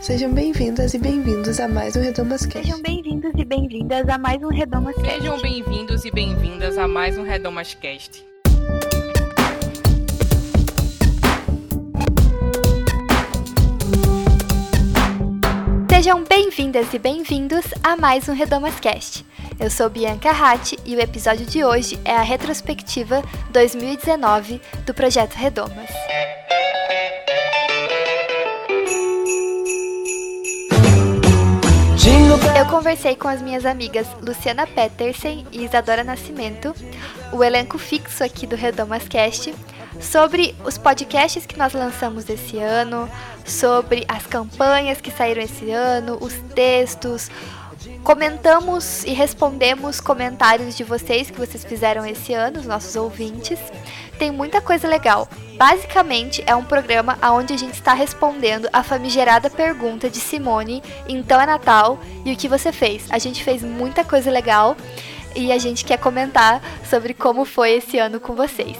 Sejam bem-vindas e bem-vindos a mais um Redomas Cast. Sejam bem-vindos e bem-vindas a mais um Redomas Cast. Sejam bem-vindos e bem-vindas a mais um Redomas Cast. Sejam bem-vindas e bem-vindos a mais um Redomas Cast. Eu sou Bianca Ratti e o episódio de hoje é a retrospectiva 2019 do projeto Redomas. Eu conversei com as minhas amigas Luciana Petersen e Isadora Nascimento, o elenco fixo aqui do Redomas Cast, sobre os podcasts que nós lançamos esse ano, sobre as campanhas que saíram esse ano, os textos. Comentamos e respondemos comentários de vocês que vocês fizeram esse ano, os nossos ouvintes. Tem muita coisa legal. Basicamente, é um programa onde a gente está respondendo a famigerada pergunta de Simone: Então é Natal e o que você fez? A gente fez muita coisa legal e a gente quer comentar sobre como foi esse ano com vocês.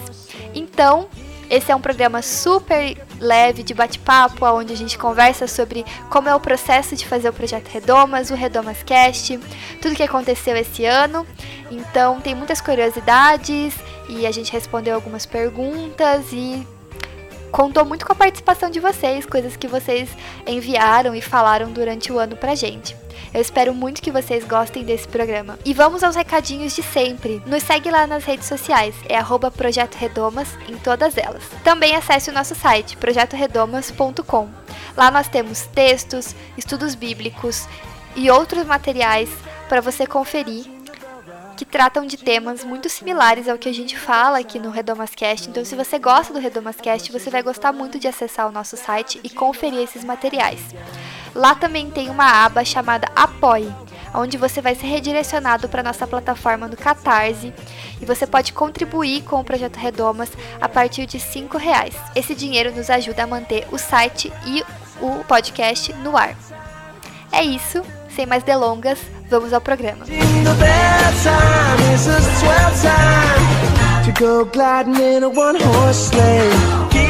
Então, esse é um programa super leve de bate-papo, onde a gente conversa sobre como é o processo de fazer o projeto Redomas, o Redomas Cast, tudo que aconteceu esse ano. Então tem muitas curiosidades e a gente respondeu algumas perguntas e contou muito com a participação de vocês, coisas que vocês enviaram e falaram durante o ano pra gente. Eu espero muito que vocês gostem desse programa. E vamos aos recadinhos de sempre. Nos segue lá nas redes sociais, é arroba Projeto Redomas em todas elas. Também acesse o nosso site, projetoredomas.com. Lá nós temos textos, estudos bíblicos e outros materiais para você conferir que tratam de temas muito similares ao que a gente fala aqui no Redomascast. Então, se você gosta do Redomascast, você vai gostar muito de acessar o nosso site e conferir esses materiais. Lá também tem uma aba chamada Apoie, onde você vai ser redirecionado para nossa plataforma no Catarse e você pode contribuir com o projeto Redomas a partir de R$ reais. Esse dinheiro nos ajuda a manter o site e o podcast no ar. É isso, sem mais delongas, vamos ao programa.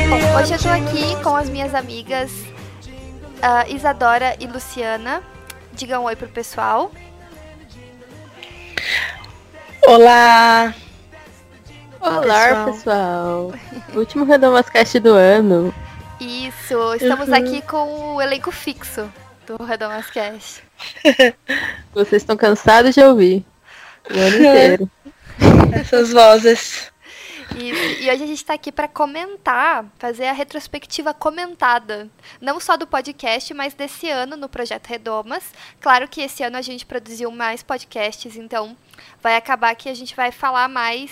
Bom, hoje eu tô aqui com as minhas amigas uh, Isadora e Luciana. Digam um oi pro pessoal. Olá! Olá, pessoal! pessoal. Último Redomascast do ano. Isso, estamos uhum. aqui com o elenco fixo do Redomascast. Vocês estão cansados de ouvir o ano inteiro. Essas vozes. Isso. E hoje a gente está aqui para comentar, fazer a retrospectiva comentada, não só do podcast, mas desse ano no Projeto Redomas. Claro que esse ano a gente produziu mais podcasts, então vai acabar que a gente vai falar mais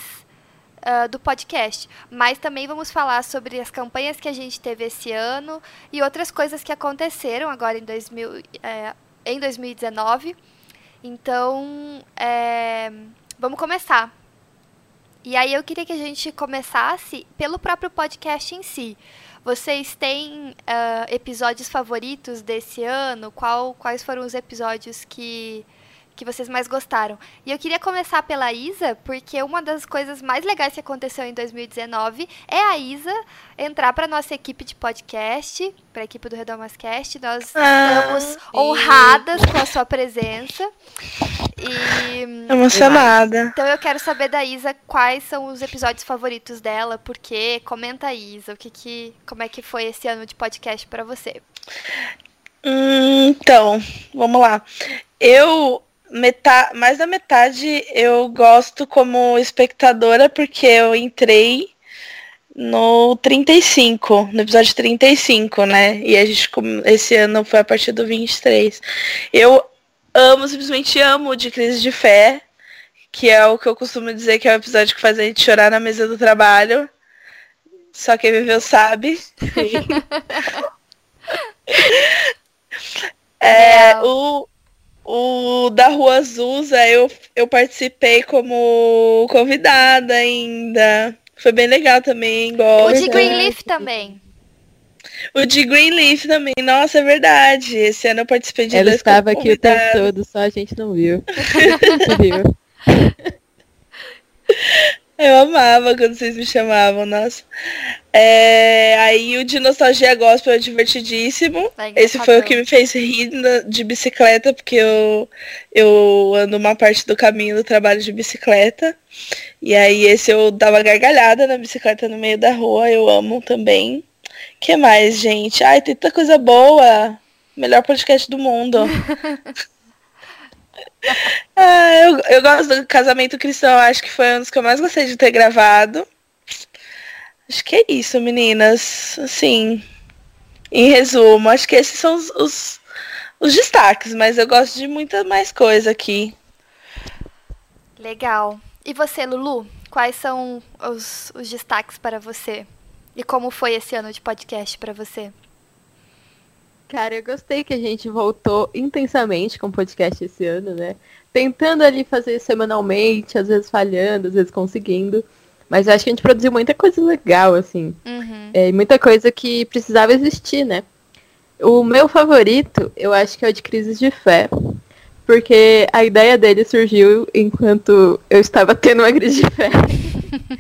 uh, do podcast. Mas também vamos falar sobre as campanhas que a gente teve esse ano e outras coisas que aconteceram agora em, 2000, é, em 2019. Então, é, vamos começar. E aí eu queria que a gente começasse pelo próprio podcast em si. Vocês têm uh, episódios favoritos desse ano? Qual, quais foram os episódios que que vocês mais gostaram. E eu queria começar pela Isa, porque uma das coisas mais legais que aconteceu em 2019 é a Isa entrar para nossa equipe de podcast, para a equipe do Redomascast. Nós ah, estamos sim. honradas com a sua presença. E emocionada. Então eu quero saber da Isa quais são os episódios favoritos dela, porque comenta Isa, o que que como é que foi esse ano de podcast para você? Hum, então, vamos lá. Eu metade, mais da metade eu gosto como espectadora porque eu entrei no 35, no episódio 35, né? E a gente esse ano foi a partir do 23. Eu amo, simplesmente amo de crise de fé, que é o que eu costumo dizer que é o episódio que faz a gente chorar na mesa do trabalho. Só quem viveu sabe. é, o, o da Rua Azusa, eu, eu participei como convidada ainda. Foi bem legal também. Gosto. O de Greenleaf também. O de Greenleaf também, nossa, é verdade. Esse ano eu participei de Ela estava aqui o tempo todo, só a gente não viu. viu. Eu amava quando vocês me chamavam, nossa. É, aí o de Nostalgia Gospel é divertidíssimo. É Esse foi o que me fez rir de bicicleta, porque eu, eu ando uma parte do caminho do trabalho de bicicleta. E aí esse eu dava gargalhada na bicicleta no meio da rua, eu amo também. que mais, gente? Ai, tem tanta coisa boa. Melhor podcast do mundo. ah, eu, eu gosto do Casamento Cristão, acho que foi um dos que eu mais gostei de ter gravado. Acho que é isso, meninas. Assim, em resumo, acho que esses são os, os, os destaques, mas eu gosto de muita mais coisa aqui. Legal. E você, Lulu? Quais são os, os destaques para você? E como foi esse ano de podcast para você? Cara, eu gostei que a gente voltou intensamente com o podcast esse ano, né? Tentando ali fazer semanalmente, às vezes falhando, às vezes conseguindo. Mas eu acho que a gente produziu muita coisa legal, assim. Uhum. É, e muita coisa que precisava existir, né? O meu favorito, eu acho que é o de Crises de Fé. Porque a ideia dele surgiu enquanto eu estava tendo uma crise de fé.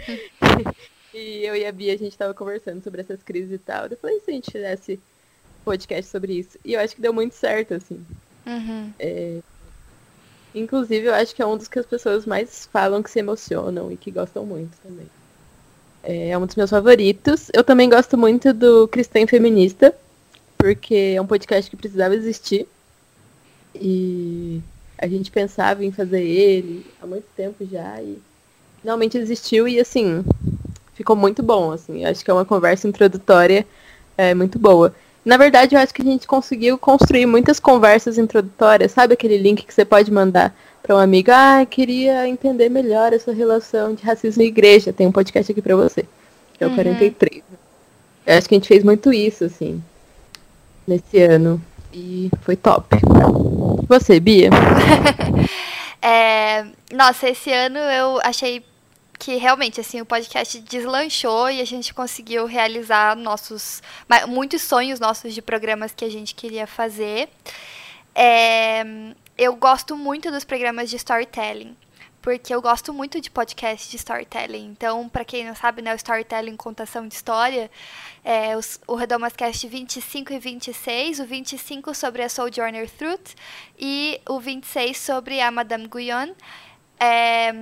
e eu e a Bia, a gente estava conversando sobre essas crises e tal. Eu falei, e se a gente fizesse podcast sobre isso? E eu acho que deu muito certo, assim. Uhum. Inclusive, eu acho que é um dos que as pessoas mais falam que se emocionam e que gostam muito também. É um dos meus favoritos. Eu também gosto muito do Cristã Feminista, porque é um podcast que precisava existir. E a gente pensava em fazer ele há muito tempo já e finalmente existiu e assim, ficou muito bom, assim. Acho que é uma conversa introdutória é, muito boa. Na verdade, eu acho que a gente conseguiu construir muitas conversas introdutórias, sabe aquele link que você pode mandar para um amigo, ah, queria entender melhor essa relação de racismo e igreja. Tem um podcast aqui para você, que é o 43. Eu acho que a gente fez muito isso, assim, nesse ano. E foi top. Você, Bia? É, nossa, esse ano eu achei que realmente assim o podcast deslanchou e a gente conseguiu realizar nossos muitos sonhos nossos de programas que a gente queria fazer. É, eu gosto muito dos programas de storytelling. Porque eu gosto muito de podcast de storytelling. Então, pra quem não sabe, né, o storytelling contação de história, é, os, o Redomascast 25 e 26, o 25 sobre a Sojourner Truth e o 26 sobre a Madame Guyon. É,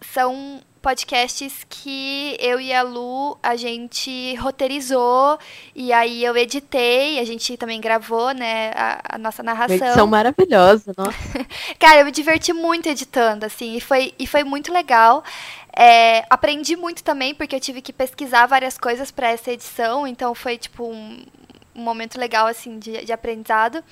são podcasts que eu e a Lu, a gente roteirizou e aí eu editei, a gente também gravou, né, a, a nossa Uma narração. edição maravilhosa, nossa. Cara, eu me diverti muito editando, assim, e foi, e foi muito legal. É, aprendi muito também, porque eu tive que pesquisar várias coisas para essa edição, então foi, tipo, um, um momento legal, assim, de, de aprendizado.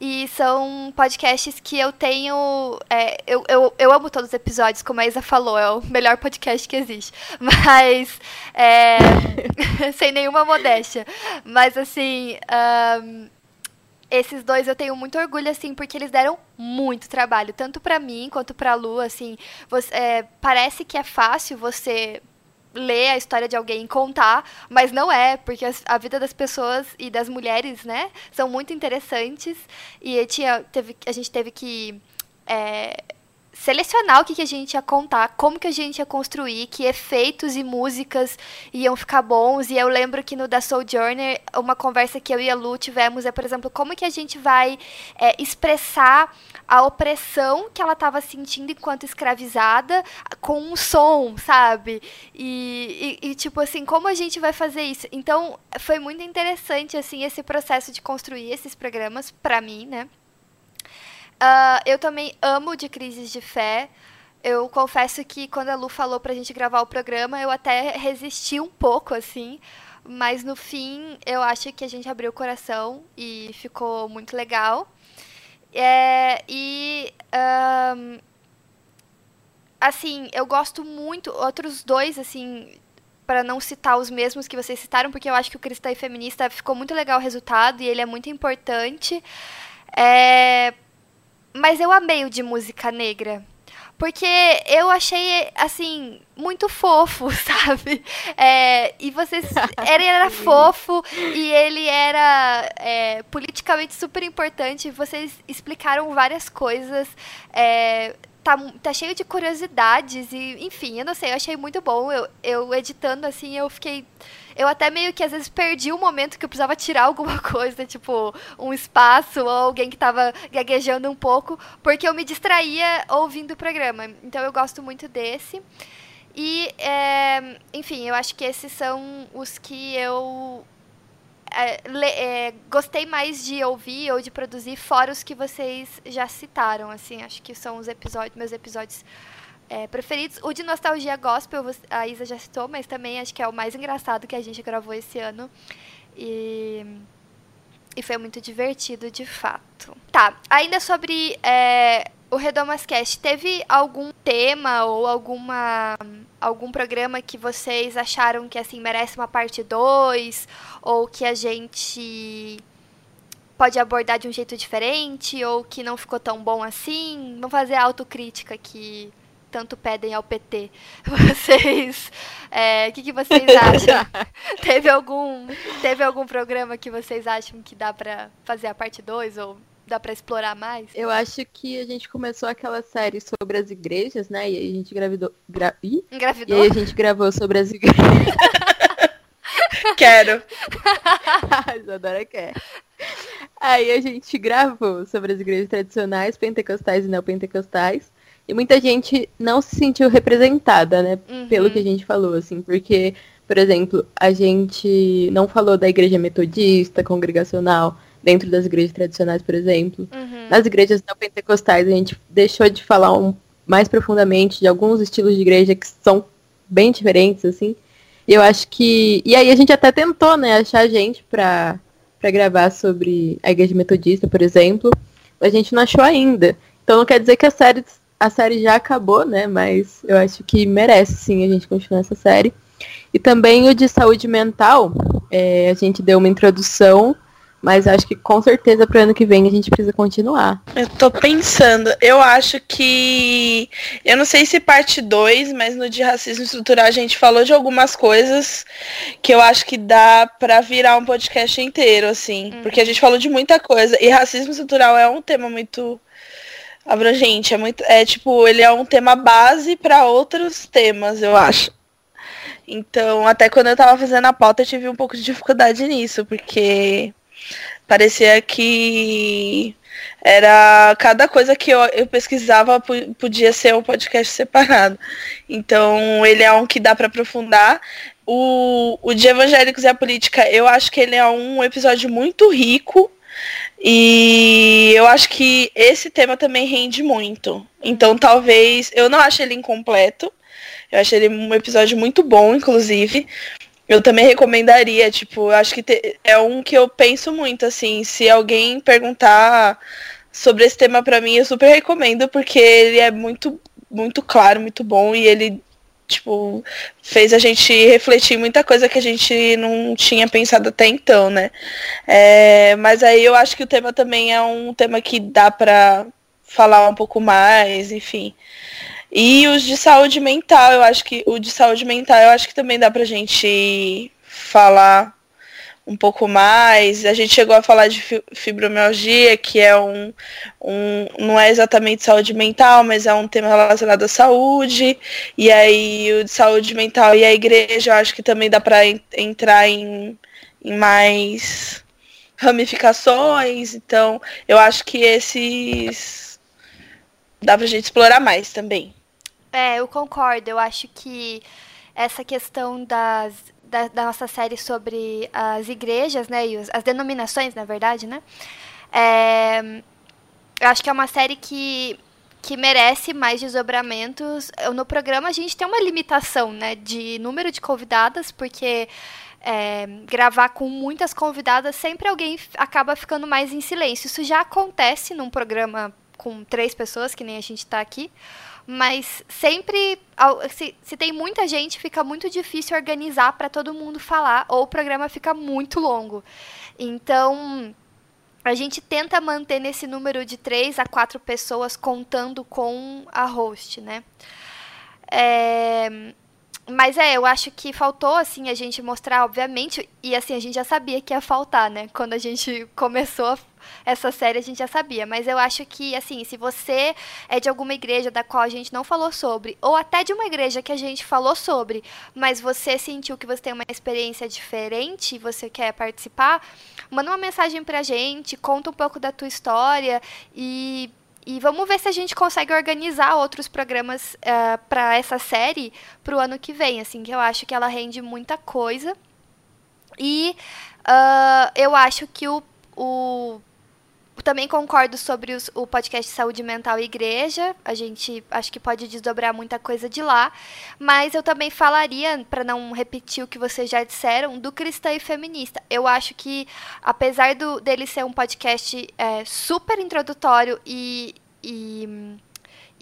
E são podcasts que eu tenho. é, eu, eu, eu amo todos os episódios, como a Isa falou, é o melhor podcast que existe. Mas. é, sem nenhuma modéstia. Mas, assim. ahn, esses dois eu tenho muito orgulho, assim, porque eles deram muito trabalho, tanto pra mim quanto pra Lu, assim. Você, é, parece que é fácil você ler a história de alguém e contar, mas não é, porque a vida das pessoas e das mulheres, né, são muito interessantes. E tinha, teve, a gente teve que é, selecionar o que, que a gente ia contar, como que a gente ia construir, que efeitos e músicas iam ficar bons. E eu lembro que no da Sojourner, uma conversa que eu e a Lu tivemos é, por exemplo, como que a gente vai é, expressar a opressão que ela estava sentindo enquanto escravizada com um som, sabe? E, e- e, tipo assim, como a gente vai fazer isso? Então, foi muito interessante, assim, esse processo de construir esses programas, pra mim, né? Ah, eu também amo de crises de fé. Eu confesso que quando a Lu falou pra gente gravar o programa, eu até resisti um pouco, assim. Mas no fim, eu acho que a gente abriu o coração e ficou muito legal. É, e. ahn, assim, eu gosto muito. Outros dois, assim. Para não citar os mesmos que vocês citaram, porque eu acho que o Cristã e Feminista ficou muito legal o resultado e ele é muito importante. É, mas eu amei o de música negra. Porque eu achei, assim, muito fofo, sabe? É, e vocês. Ele era fofo e ele era é, politicamente super importante. Vocês explicaram várias coisas. é, tá, tá cheio de curiosidades e, enfim, eu não sei, eu achei muito bom. Eu, eu editando assim, eu fiquei. Eu até meio que às vezes perdi o momento que eu precisava tirar alguma coisa, tipo um espaço ou alguém que tava gaguejando um pouco, porque eu me distraía ouvindo o programa. Então eu gosto muito desse. E, é, enfim, eu acho que esses são os que eu é, le, é, gostei mais de ouvir ou de produzir fora os que vocês já citaram, assim, acho que são os episódios, meus episódios é, preferidos. O de Nostalgia Gospel, a Isa já citou, mas também acho que é o mais engraçado que a gente gravou esse ano. E, e foi muito divertido, de fato. Tá, ainda sobre é, o Redomascast, teve algum tema ou alguma algum programa que vocês acharam que assim merece uma parte 2 ou que a gente pode abordar de um jeito diferente ou que não ficou tão bom assim? Vamos fazer a autocrítica que tanto pedem ao PT. Vocês, é, o que, que vocês acham? teve algum teve algum programa que vocês acham que dá para fazer a parte 2 ou dá para explorar mais? Eu acho que a gente começou aquela série sobre as igrejas, né? E aí a gente gravidou. Gra... Ih? Engravidou? E aí a gente gravou sobre as igrejas. Quero. Isadora quer. Aí a gente gravou sobre as igrejas tradicionais, pentecostais e neopentecostais. E muita gente não se sentiu representada, né? Uhum. Pelo que a gente falou, assim, porque, por exemplo, a gente não falou da igreja metodista, congregacional, dentro das igrejas tradicionais, por exemplo. Uhum. Nas igrejas neopentecostais, a gente deixou de falar um, mais profundamente de alguns estilos de igreja que são bem diferentes, assim. E eu acho que. E aí a gente até tentou, né, achar gente pra, pra gravar sobre a igreja metodista, por exemplo. A gente não achou ainda. Então não quer dizer que a série, a série já acabou, né? Mas eu acho que merece sim a gente continuar essa série. E também o de saúde mental, é, a gente deu uma introdução mas acho que com certeza pro ano que vem a gente precisa continuar. Eu tô pensando, eu acho que. Eu não sei se parte 2, mas no de racismo estrutural a gente falou de algumas coisas que eu acho que dá pra virar um podcast inteiro, assim. Porque a gente falou de muita coisa. E racismo estrutural é um tema muito abrangente. É muito. É tipo, ele é um tema base para outros temas, eu acho. Então, até quando eu tava fazendo a pauta, eu tive um pouco de dificuldade nisso, porque parecia que era cada coisa que eu, eu pesquisava podia ser um podcast separado. Então ele é um que dá para aprofundar. O, o de Evangélicos e a Política, eu acho que ele é um episódio muito rico. E eu acho que esse tema também rende muito. Então talvez. Eu não acho ele incompleto. Eu acho ele um episódio muito bom, inclusive. Eu também recomendaria, tipo, acho que te, é um que eu penso muito, assim, se alguém perguntar sobre esse tema para mim, eu super recomendo, porque ele é muito, muito claro, muito bom, e ele, tipo, fez a gente refletir muita coisa que a gente não tinha pensado até então, né? É, mas aí eu acho que o tema também é um tema que dá pra falar um pouco mais, enfim. E os de saúde mental, eu acho que o de saúde mental, eu acho que também dá pra gente falar um pouco mais. A gente chegou a falar de fibromialgia, que é um, um não é exatamente saúde mental, mas é um tema relacionado à saúde. E aí o de saúde mental e a igreja, eu acho que também dá para entrar em, em mais ramificações. Então, eu acho que esses dá pra gente explorar mais também. É, eu concordo. Eu acho que essa questão das, da, da nossa série sobre as igrejas, né, e os, as denominações, na verdade, né, é, eu acho que é uma série que, que merece mais desdobramentos. No programa a gente tem uma limitação, né, de número de convidadas, porque é, gravar com muitas convidadas, sempre alguém acaba ficando mais em silêncio. Isso já acontece num programa com três pessoas, que nem a gente está aqui. Mas sempre, se, se tem muita gente, fica muito difícil organizar para todo mundo falar, ou o programa fica muito longo. Então, a gente tenta manter nesse número de três a quatro pessoas contando com a host, né? É, mas é, eu acho que faltou, assim, a gente mostrar, obviamente, e assim, a gente já sabia que ia faltar, né? Quando a gente começou essa série, a gente já sabia. Mas eu acho que, assim, se você é de alguma igreja da qual a gente não falou sobre, ou até de uma igreja que a gente falou sobre, mas você sentiu que você tem uma experiência diferente e você quer participar, manda uma mensagem pra gente, conta um pouco da tua história e e vamos ver se a gente consegue organizar outros programas uh, eh, para essa série para o ano que vem, assim, que eu acho que ela rende muita coisa. E uh, eu acho que o, o também concordo sobre os, o podcast Saúde Mental e Igreja. A gente acho que pode desdobrar muita coisa de lá. Mas eu também falaria, para não repetir o que vocês já disseram, do cristã e feminista. Eu acho que, apesar do, dele ser um podcast é, super introdutório e, e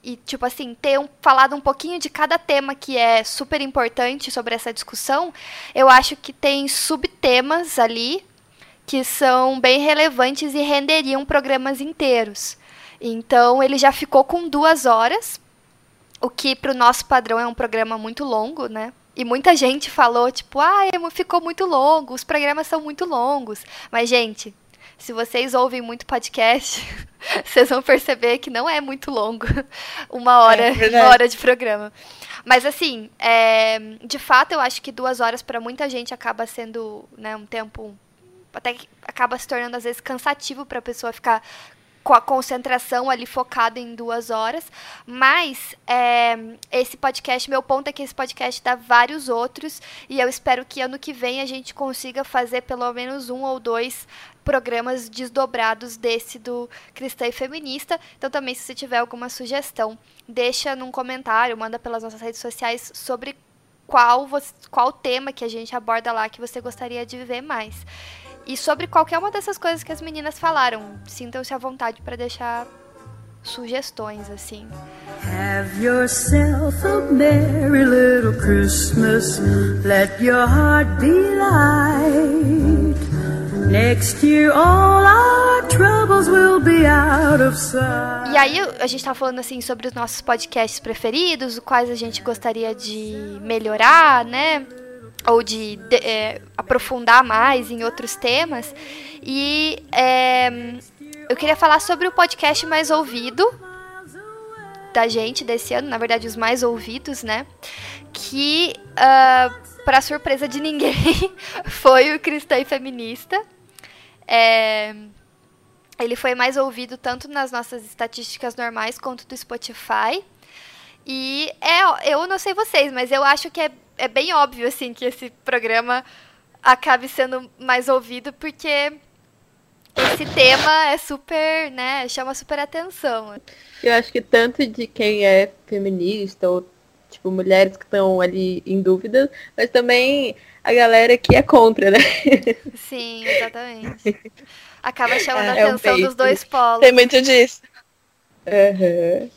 e, tipo assim, ter um, falado um pouquinho de cada tema que é super importante sobre essa discussão, eu acho que tem subtemas ali que são bem relevantes e renderiam programas inteiros. Então ele já ficou com duas horas, o que para o nosso padrão é um programa muito longo, né? E muita gente falou, tipo, ah, ficou muito longo, os programas são muito longos. Mas, gente, se vocês ouvem muito podcast, vocês vão perceber que não é muito longo. Uma hora, é uma hora de programa. Mas assim, é, de fato, eu acho que duas horas para muita gente acaba sendo né, um tempo até que acaba se tornando às vezes cansativo para a pessoa ficar com a concentração ali focada em duas horas. Mas é, esse podcast, meu ponto é que esse podcast dá vários outros. E eu espero que ano que vem a gente consiga fazer pelo menos um ou dois programas desdobrados desse do Cristã e Feminista. Então também, se você tiver alguma sugestão, deixa num comentário, manda pelas nossas redes sociais sobre qual, você, qual tema que a gente aborda lá que você gostaria de ver mais. E sobre qualquer uma dessas coisas que as meninas falaram, sintam-se à vontade para deixar sugestões assim. Have yourself a merry little Christmas. Let your heart be light. Next year all our troubles will be out of sight. E aí a gente tá falando assim sobre os nossos podcasts preferidos, os quais a gente gostaria de melhorar, né? Ou de, de é, aprofundar mais em outros temas. E é, eu queria falar sobre o podcast mais ouvido da gente desse ano, na verdade os mais ouvidos, né? Que, uh, ah, para surpresa de ninguém, foi o Cristã e Feminista. É, ele foi mais ouvido tanto nas nossas estatísticas normais quanto do Spotify. E é, eu não sei vocês, mas eu acho que é é bem óbvio, assim, que esse programa acabe sendo mais ouvido, porque esse tema é super, né, chama super atenção. Eu acho que tanto de quem é feminista ou, tipo, mulheres que estão ali em dúvida, mas também a galera que é contra, né? Sim, exatamente. Acaba chamando é, a atenção é um dos dois polos. Tem muito disso. Uhum.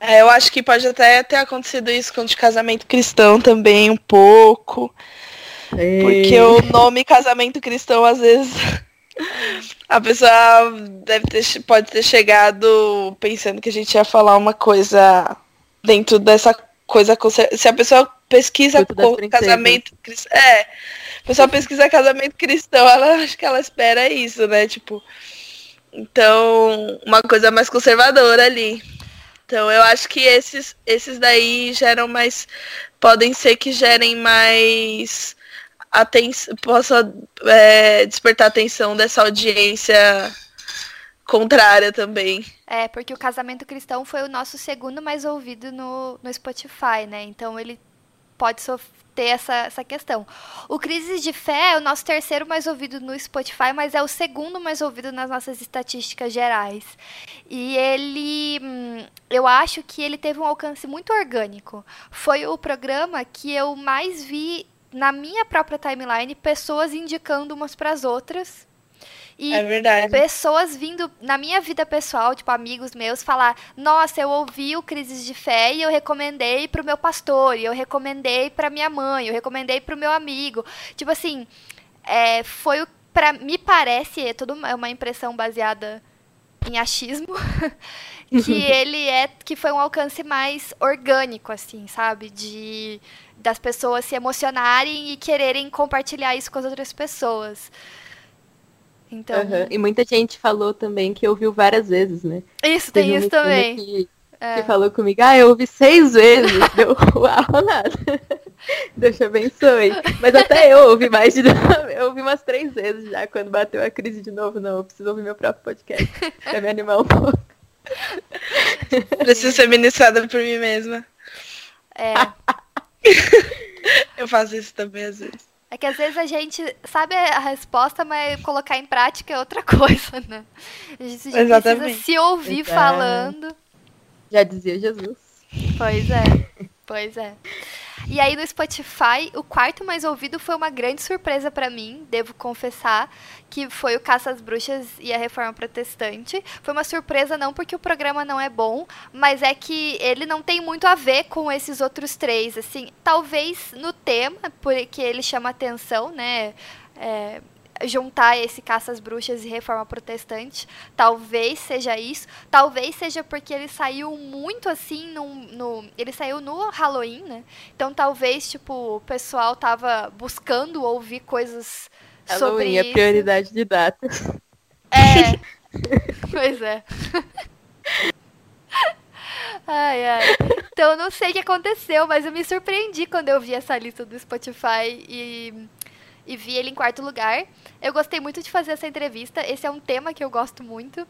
É, eu acho que pode até ter acontecido isso com o de casamento cristão também, um pouco. Ei. Porque o nome casamento cristão, às vezes, a pessoa deve ter, pode ter chegado pensando que a gente ia falar uma coisa dentro dessa coisa. Se a pessoa pesquisa casamento cristão. É. A pessoa pesquisa casamento cristão, ela acho que ela espera isso, né? Tipo. Então, uma coisa mais conservadora ali. Então eu acho que esses, esses daí geram mais. Podem ser que gerem mais atenção. Possa é, despertar atenção dessa audiência contrária também. É, porque o casamento cristão foi o nosso segundo mais ouvido no, no Spotify, né? Então ele pode ter essa, essa questão. O Crises de Fé é o nosso terceiro mais ouvido no Spotify, mas é o segundo mais ouvido nas nossas estatísticas gerais. E ele, hum, eu acho que ele teve um alcance muito orgânico. Foi o programa que eu mais vi na minha própria timeline pessoas indicando umas para as outras e é verdade. pessoas vindo na minha vida pessoal, tipo amigos meus, falar: Nossa, eu ouvi o Crises de Fé e eu recomendei pro meu pastor, e eu recomendei pra minha mãe, eu recomendei pro meu amigo. Tipo assim, é, foi o. Pra, me parece, é tudo é uma impressão baseada em achismo, que ele é que foi um alcance mais orgânico, assim, sabe? De das pessoas se emocionarem e quererem compartilhar isso com as outras pessoas. Então. Uhum. E muita gente falou também que ouviu várias vezes, né? Isso, tem isso também. Que, é. que, falou comigo, ah, eu ouvi seis vezes. Deu uau, nada. Deus te abençoe. Mas até eu ouvi mais de Eu ouvi umas três vezes já quando bateu a crise de novo. Não, eu preciso ouvir meu próprio podcast. pra me animar um pouco. Preciso ser ministrada por mim mesma. É. eu faço isso também às vezes. É que às vezes a gente sabe a resposta, mas colocar em prática é outra coisa, né? A gente Exatamente. precisa se ouvir é. falando. Já dizia Jesus. Pois é, pois é. E aí no Spotify, o quarto mais ouvido foi uma grande surpresa para mim, devo confessar, que foi o Caça às Bruxas e a Reforma Protestante. Foi uma surpresa não porque o programa não é bom, mas é que ele não tem muito a ver com esses outros três, assim, talvez no tema, porque ele chama atenção, né? É, juntar esse caça às bruxas e reforma protestante. Talvez seja isso. Talvez seja porque ele saiu muito assim no, no ele saiu no Halloween, né? Então talvez tipo o pessoal tava buscando ouvir coisas Halloween, sobre é isso. prioridade de data. É. pois é. Ai, ai. Então eu não sei o que aconteceu, mas eu me surpreendi quando eu vi essa lista do Spotify e e vi ele em quarto lugar. Eu gostei muito de fazer essa entrevista. Esse é um tema que eu gosto muito.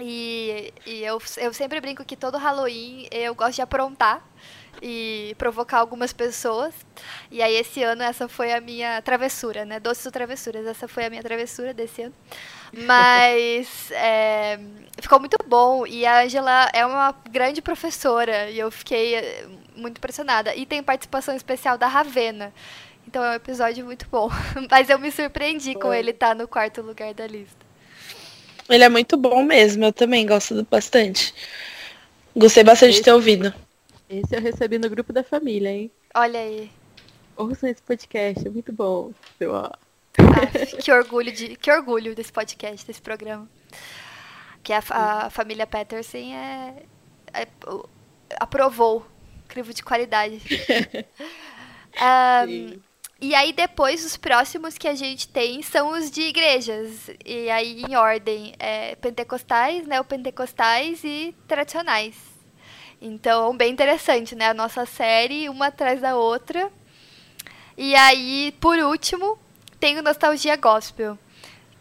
E, e eu, eu sempre brinco que todo Halloween eu gosto de aprontar e provocar algumas pessoas. E aí esse ano essa foi a minha travessura, né? Doces ou travessuras, essa foi a minha travessura desse ano. Mas é, ficou muito bom e a Angela é uma grande professora e eu fiquei eh, muito impressionada. E tem participação especial da Ravena. Então é um episódio muito bom. Mas eu me surpreendi com ele estar tá no quarto lugar da lista. Ele é muito bom mesmo, eu também gosto bastante. Gostei bastante esse, de ter ouvido. Esse eu recebi no grupo da família, hein? Olha aí. Ouçam esse podcast, é muito bom. Ah, que orgulho de, que orgulho desse podcast, desse programa. Que a, a família Peterson é, é, aprovou crivo de qualidade. um, E aí depois os próximos que a gente tem são os de igrejas. E aí em ordem é, pentecostais, neopentecostais e tradicionais. Então, bem interessante, né? A nossa série, uma atrás da outra. E aí, por último, tem o Nostalgia Gospel,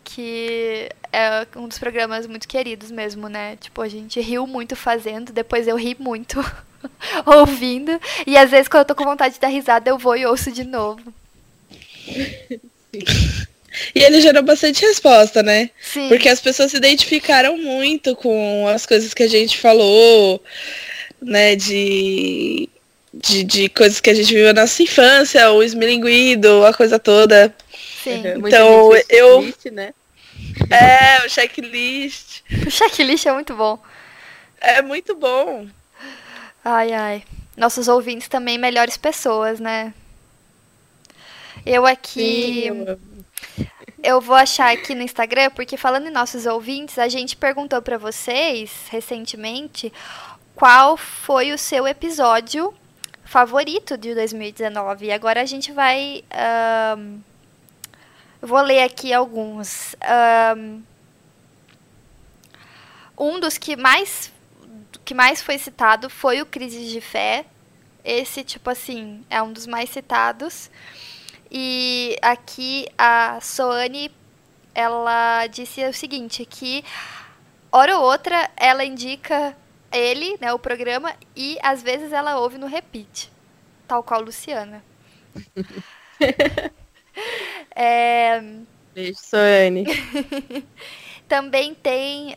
que é um dos programas muito queridos mesmo, né? Tipo, a gente riu muito fazendo, depois eu ri muito ouvindo. E às vezes, quando eu tô com vontade de dar risada, eu vou e ouço de novo. E ele gerou bastante resposta, né? Sim. Porque as pessoas se identificaram muito com as coisas que a gente falou, né? De, de, de coisas que a gente viveu na nossa infância, o esmilinguido, a coisa toda. Sim. Então, eu. Checklist, né? É, o checklist. O checklist é muito bom. É muito bom. Ai, ai. Nossos ouvintes também melhores pessoas, né? Eu aqui. Sim, eu vou achar aqui no Instagram, porque falando em nossos ouvintes, a gente perguntou para vocês recentemente qual foi o seu episódio favorito de 2019. E agora a gente vai. Um, vou ler aqui alguns. Um, um dos que mais, que mais foi citado foi o Crises de Fé. Esse, tipo assim, é um dos mais citados. E aqui a Soane, ela disse o seguinte, que hora ou outra ela indica ele, né, o programa, e às vezes ela ouve no repeat, tal qual Luciana. é... Beijo, Soane. Também tem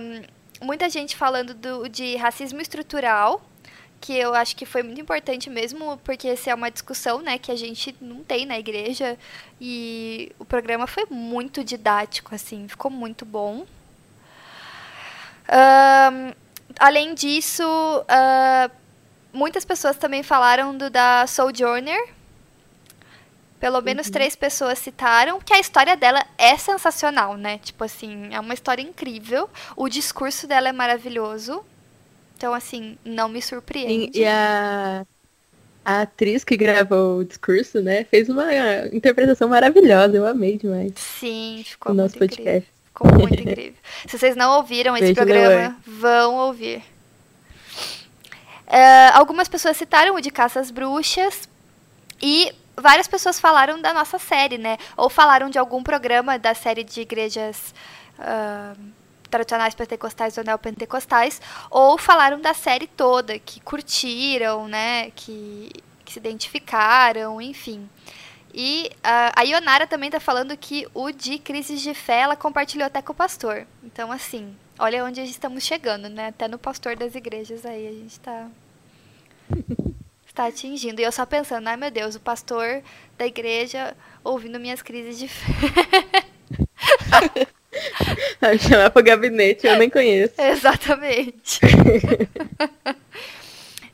um, muita gente falando do, de racismo estrutural, que eu acho que foi muito importante mesmo, porque essa é uma discussão, né, que a gente não tem na igreja, e o programa foi muito didático, assim, ficou muito bom. Um, além disso, uh, muitas pessoas também falaram do da Sojourner, Pelo menos três pessoas citaram que a história dela é sensacional, né? Tipo assim, é uma história incrível. O discurso dela é maravilhoso. Então, assim, não me surpreende. E, e a, a atriz que gravou o discurso, né, fez uma interpretação maravilhosa. Eu amei demais. Sim, ficou muito nosso incrível. podcast. Ficou muito incrível. Se vocês não ouviram esse Beijo, programa, vão ouvir. É, algumas pessoas citaram o de Caça às Bruxas e várias pessoas falaram da nossa série, né? Ou falaram de algum programa da série de igrejas ah, tradicionais pentecostais ou neopentecostais, ou falaram da série toda, que curtiram, né? Que, que se identificaram, enfim. E ah, a Ionara também tá falando que o de Crises de Fé ela compartilhou até com o pastor. Então, assim, olha onde estamos chegando, né? Até no pastor das igrejas aí a gente tá. está atingindo. E eu só pensando, ai meu Deus, o pastor da igreja ouvindo minhas crises de fé. Vai chamar pro gabinete, eu nem conheço. Exatamente.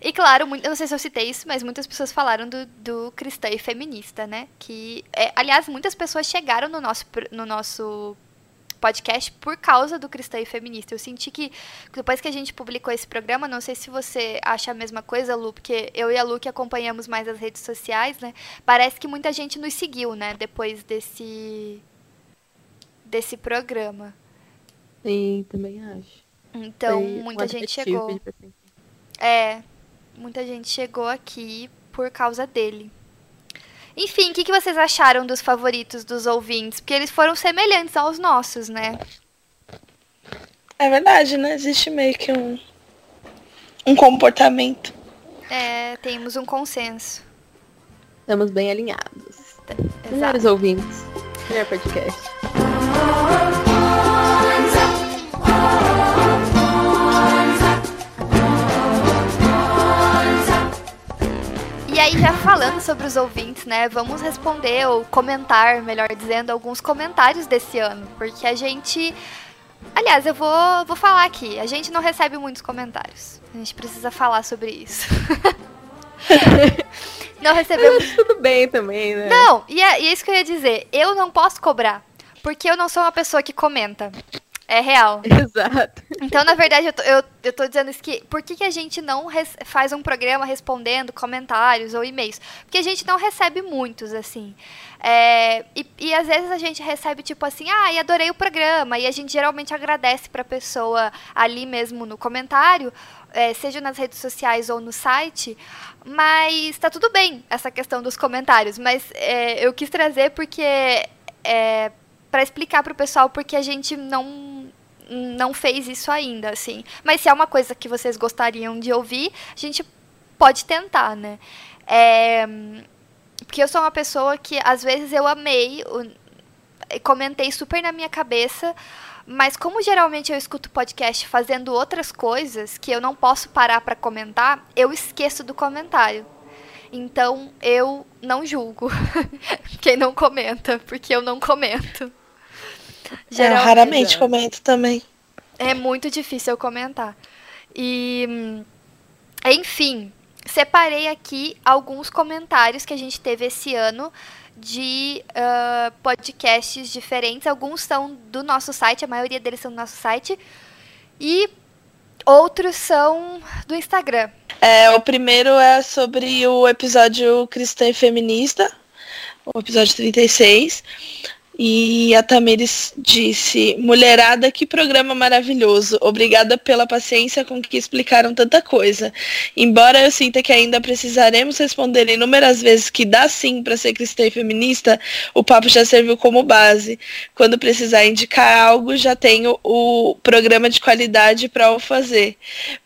e claro, muito- eu não sei se eu citei isso, mas muitas pessoas falaram do, do cristã e feminista, né? Que, é, aliás, muitas pessoas chegaram no nosso, no nosso podcast por causa do cristã e feminista. Eu senti que depois que a gente publicou esse programa, não sei se você acha a mesma coisa, Lu, porque eu e a Lu que acompanhamos mais as redes sociais, né? Parece que muita gente nos seguiu, né? Depois desse desse programa. Sim, também acho. Então, Foi um muita gente atrativo chegou. pra sentir. É, muita gente chegou aqui por causa dele. Enfim, o que, que vocês acharam dos favoritos dos ouvintes? Porque eles foram semelhantes aos nossos, né? É verdade, né? Existe meio que um, um comportamento. É, temos um consenso. Estamos bem alinhados. Exato. Melhores ouvintes. Melhor podcast. E aí, já falando sobre os ouvintes, né? Vamos responder ou comentar, melhor dizendo, alguns comentários desse ano. Porque a gente. Aliás, eu vou, vou falar aqui. A gente não recebe muitos comentários. A gente precisa falar sobre isso. não recebemos. Mas tudo bem também, né? Não, e é, e é isso que eu ia dizer. Eu não posso cobrar. Porque eu não sou uma pessoa que comenta. É real. Exato. Então, na verdade, eu tô, eu, eu tô dizendo isso que. Por que, que a gente não res- faz um programa respondendo comentários ou e-mails? Porque a gente não recebe muitos, assim. É, e, e às vezes a gente recebe, tipo assim, ah, e adorei o programa. E a gente geralmente agradece pra pessoa ali mesmo no comentário, é, seja nas redes sociais ou no site. Mas tá tudo bem essa questão dos comentários. Mas é, eu quis trazer porque. É, para explicar pro pessoal porque a gente não não fez isso ainda, assim. Mas se é uma coisa que vocês gostariam de ouvir, a gente pode tentar, né? É, porque eu sou uma pessoa que às vezes eu amei, o- comentei super na minha cabeça, mas como geralmente eu escuto podcast fazendo outras coisas que eu não posso parar para comentar, eu esqueço do comentário. Então eu não julgo quem não comenta, porque eu não comento. É, eu Geralmente- raramente comento também. é muito difícil eu comentar. E, enfim, separei aqui alguns comentários que a gente teve esse ano de ah, podcasts diferentes. Alguns são do nosso site, a maioria deles são do nosso site. E outros são do Instagram. É, o primeiro é sobre o episódio Cristã e Feminista, o episódio 36. E a Tamires disse: Mulherada, que programa maravilhoso. Obrigada pela paciência com que explicaram tanta coisa. Embora eu sinta que ainda precisaremos responder inúmeras vezes que dá sim para ser cristã e feminista, o papo já serviu como base. Quando precisar indicar algo, já tenho o programa de qualidade para o fazer.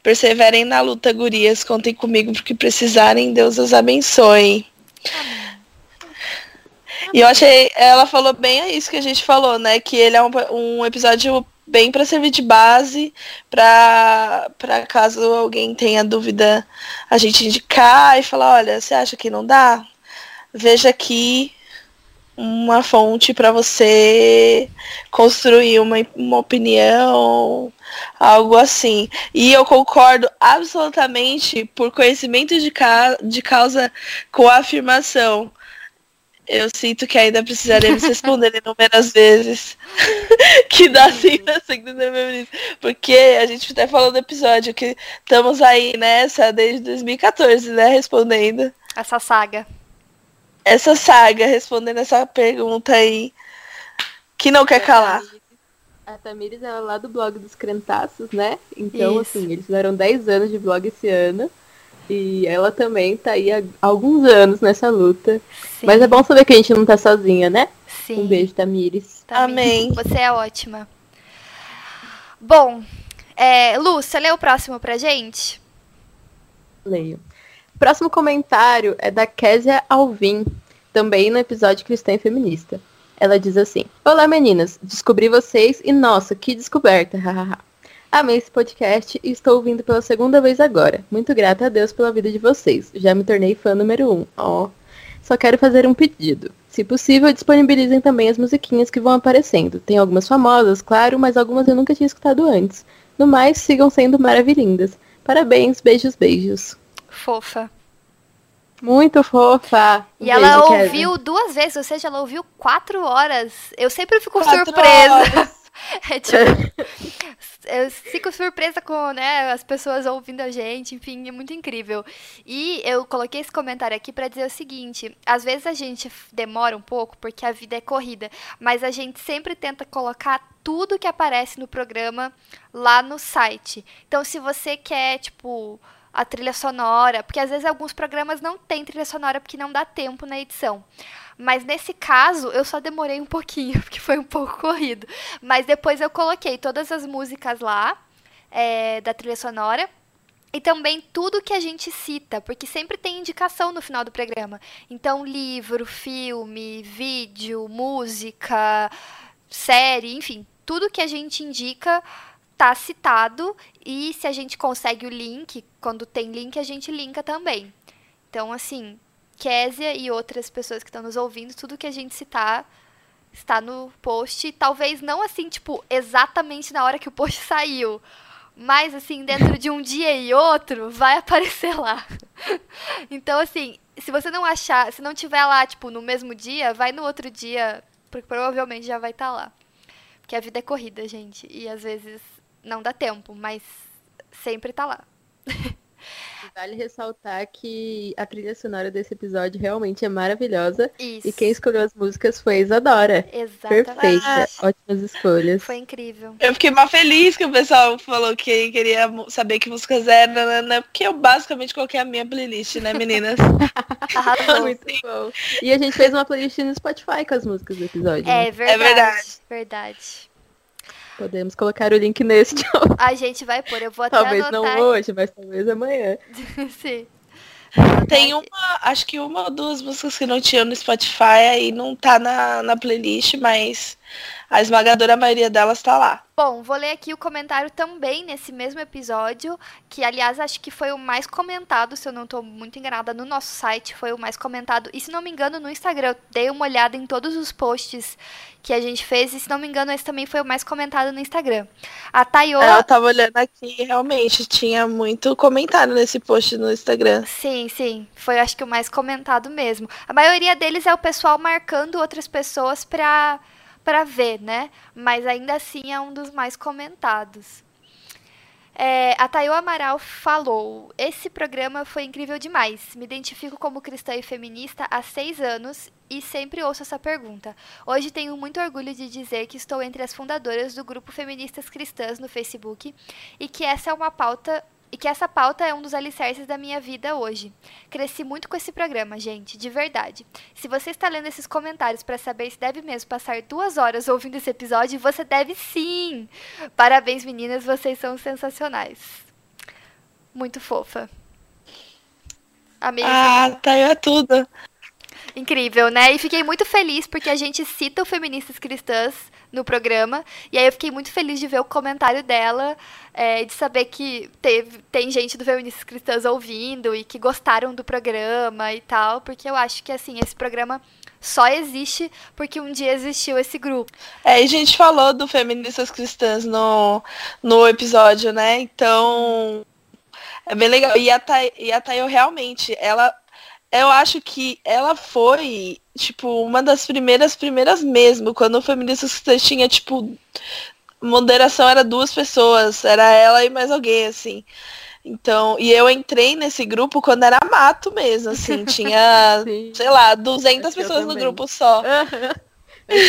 Perseverem na luta, gurias. Contem comigo porque precisarem. Deus os abençoe. E eu achei, ela falou bem é isso que a gente falou, né? Que ele é um, um episódio bem para servir de base, para caso alguém tenha dúvida, a gente indicar e falar, olha, você acha que não dá? Veja aqui uma fonte para você construir uma, uma opinião, algo assim. E eu concordo absolutamente por conhecimento de, ca de causa com a afirmação eu sinto que ainda precisaremos responder inúmeras vezes que dá sim na segunda. Porque a gente até falou no episódio que estamos aí nessa desde 2014, né? Respondendo. Essa saga. Essa saga, respondendo essa pergunta aí. Que não quer calar. A Tamires é lá do blog dos Crentaços, né? Então, Isso. assim, eles fizeram 10 anos de blog esse ano. E ela também tá aí há alguns anos nessa luta. Sim, Mas é bom saber que a gente não tá sozinha, né? sim. Um beijo, Tamires. Amém. Você é ótima. Bom, é, Lu, você lê o próximo pra gente? Leio. Próximo comentário é da Késia Alvim, também no episódio Cristã e Feminista. Ela diz assim: Olá meninas, descobri vocês e nossa, que descoberta, hahaha. Amei esse podcast e estou ouvindo pela segunda vez agora. Muito grata a Deus pela vida de vocês. Já me tornei fã número um. Ó. Só quero fazer um pedido. Se possível, disponibilizem também as musiquinhas que vão aparecendo. Tem algumas famosas, claro, mas algumas eu nunca tinha escutado antes. No mais, sigam sendo maravilhindas. Parabéns, beijos, beijos. Fofa. Muito fofa. Um E ela ouviu duas vezes, ou seja, ela ouviu quatro horas. Eu sempre fico Quatro surpresa. horas. É tipo, eu fico surpresa com né, as pessoas ouvindo a gente, enfim, é muito incrível. E eu coloquei esse comentário aqui pra dizer o seguinte: às vezes a gente demora um pouco porque a vida é corrida, mas a gente sempre tenta colocar tudo que aparece no programa lá no site. Então, se você quer, tipo, a trilha sonora, porque às vezes alguns programas não tem trilha sonora porque não dá tempo na edição. Mas nesse caso, eu só demorei um pouquinho, porque foi um pouco corrido. Mas depois eu coloquei todas as músicas lá, é, da trilha sonora. E também tudo que a gente cita, porque sempre tem indicação no final do programa. Então, livro, filme, vídeo, música, série, enfim, tudo que a gente indica tá citado. E se a gente consegue o link, quando tem link, a gente linka também. Então, assim, Késia e outras pessoas que estão nos ouvindo, tudo que a gente citar está no post. Talvez não assim, tipo, exatamente na hora que o post saiu. Mas, assim, dentro de um dia e outro, vai aparecer lá. Então, assim, se você não achar, se não tiver lá, tipo, no mesmo dia, vai no outro dia, porque provavelmente já vai estar lá. Porque a vida é corrida, gente. E às vezes não dá tempo, mas sempre tá lá. Vale ressaltar que a trilha sonora desse episódio realmente é maravilhosa. Isso. E quem escolheu as músicas foi a Isadora. Exatamente. Perfeita. Ótimas escolhas. Foi incrível. Eu fiquei mal feliz que o pessoal falou que queria saber que músicas eram, né, né, porque eu basicamente coloquei a minha playlist, né, meninas? Arrasou. Muito bom. E a gente fez uma playlist no Spotify com as músicas do episódio. É né? verdade. verdade. verdade. Podemos colocar o link nesse. A gente vai pôr, eu vou até talvez anotar. não hoje, mas talvez amanhã. Sim. Tem uma, acho que uma ou duas músicas que não tinham no Spotify aí não tá na, na playlist, mas a esmagadora maioria delas tá lá. Bom, vou ler aqui o comentário também nesse mesmo episódio, que aliás acho que foi o mais comentado, se eu não estou muito enganada, no nosso site foi o mais comentado. E se não me engano, no Instagram, eu dei uma olhada em todos os posts que a gente fez, e se não me engano, esse também foi o mais comentado no Instagram. A Tayo. Eu tava olhando aqui, realmente, tinha muito comentário nesse post no Instagram. Sim, sim. Foi acho que o mais comentado mesmo. A maioria deles é o pessoal marcando outras pessoas pra, pra ver, né? Mas ainda assim é um dos mais comentados. É, a Tayo Amaral falou: Esse programa foi incrível demais. Me identifico como cristã e feminista há seis anos e sempre ouço essa pergunta. Hoje tenho muito orgulho de dizer que estou entre as fundadoras do grupo Feministas Cristãs no Facebook e que essa é uma pauta e que essa pauta é um dos alicerces da minha vida hoje. Cresci muito com esse programa, gente, de verdade. Se você está lendo esses comentários para saber se deve mesmo passar duas horas ouvindo esse episódio, você deve sim! Parabéns, meninas, vocês são sensacionais. Muito fofa. Amei. Ah, tá aí é tudo. Incrível, né? E fiquei muito feliz porque a gente cita o Feministas Cristãs no programa. E aí eu fiquei muito feliz de ver o comentário dela, é, de saber que teve, tem gente do Feministas Cristãs ouvindo e que gostaram do programa e tal. Porque eu acho que, assim, esse programa só existe porque um dia existiu esse grupo. É, e a gente falou do Feministas Cristãs no, no episódio, né? Então, é bem legal. E a, Thay, e a Tayo realmente, ela eu acho que ela foi, tipo, uma das primeiras, primeiras mesmo, quando o Feministas tinha, tipo, moderação era duas pessoas, era ela e mais alguém, assim. Então, e eu entrei nesse grupo quando era mato mesmo, assim, tinha, sei lá, 200 pessoas no grupo só.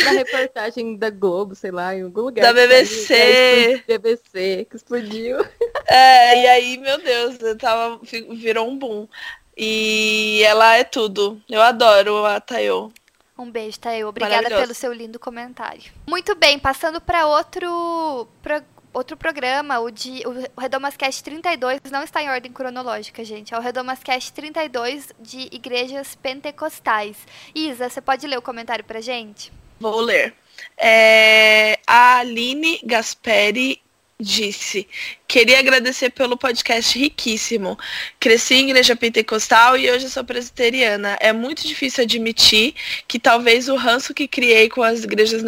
Na reportagem da Globo, sei lá, em algum lugar. Da BBC. BBC, que explodiu. É, e aí, meu Deus, tava, virou um boom. E ela é tudo. Eu adoro a Tayo. Um beijo, Tayo. Obrigada pelo seu lindo comentário. Muito bem, passando para outro, pra outro programa, o de o Redomascast 32, não está em ordem cronológica, gente. É o Redomascast 32 de igrejas pentecostais. Isa, você pode ler o comentário pra gente? Vou ler. É, a Aline Gasperi disse: Queria agradecer pelo podcast riquíssimo. Cresci em igreja pentecostal e hoje sou presbiteriana. É muito difícil admitir que talvez o ranço que criei com as igrejas,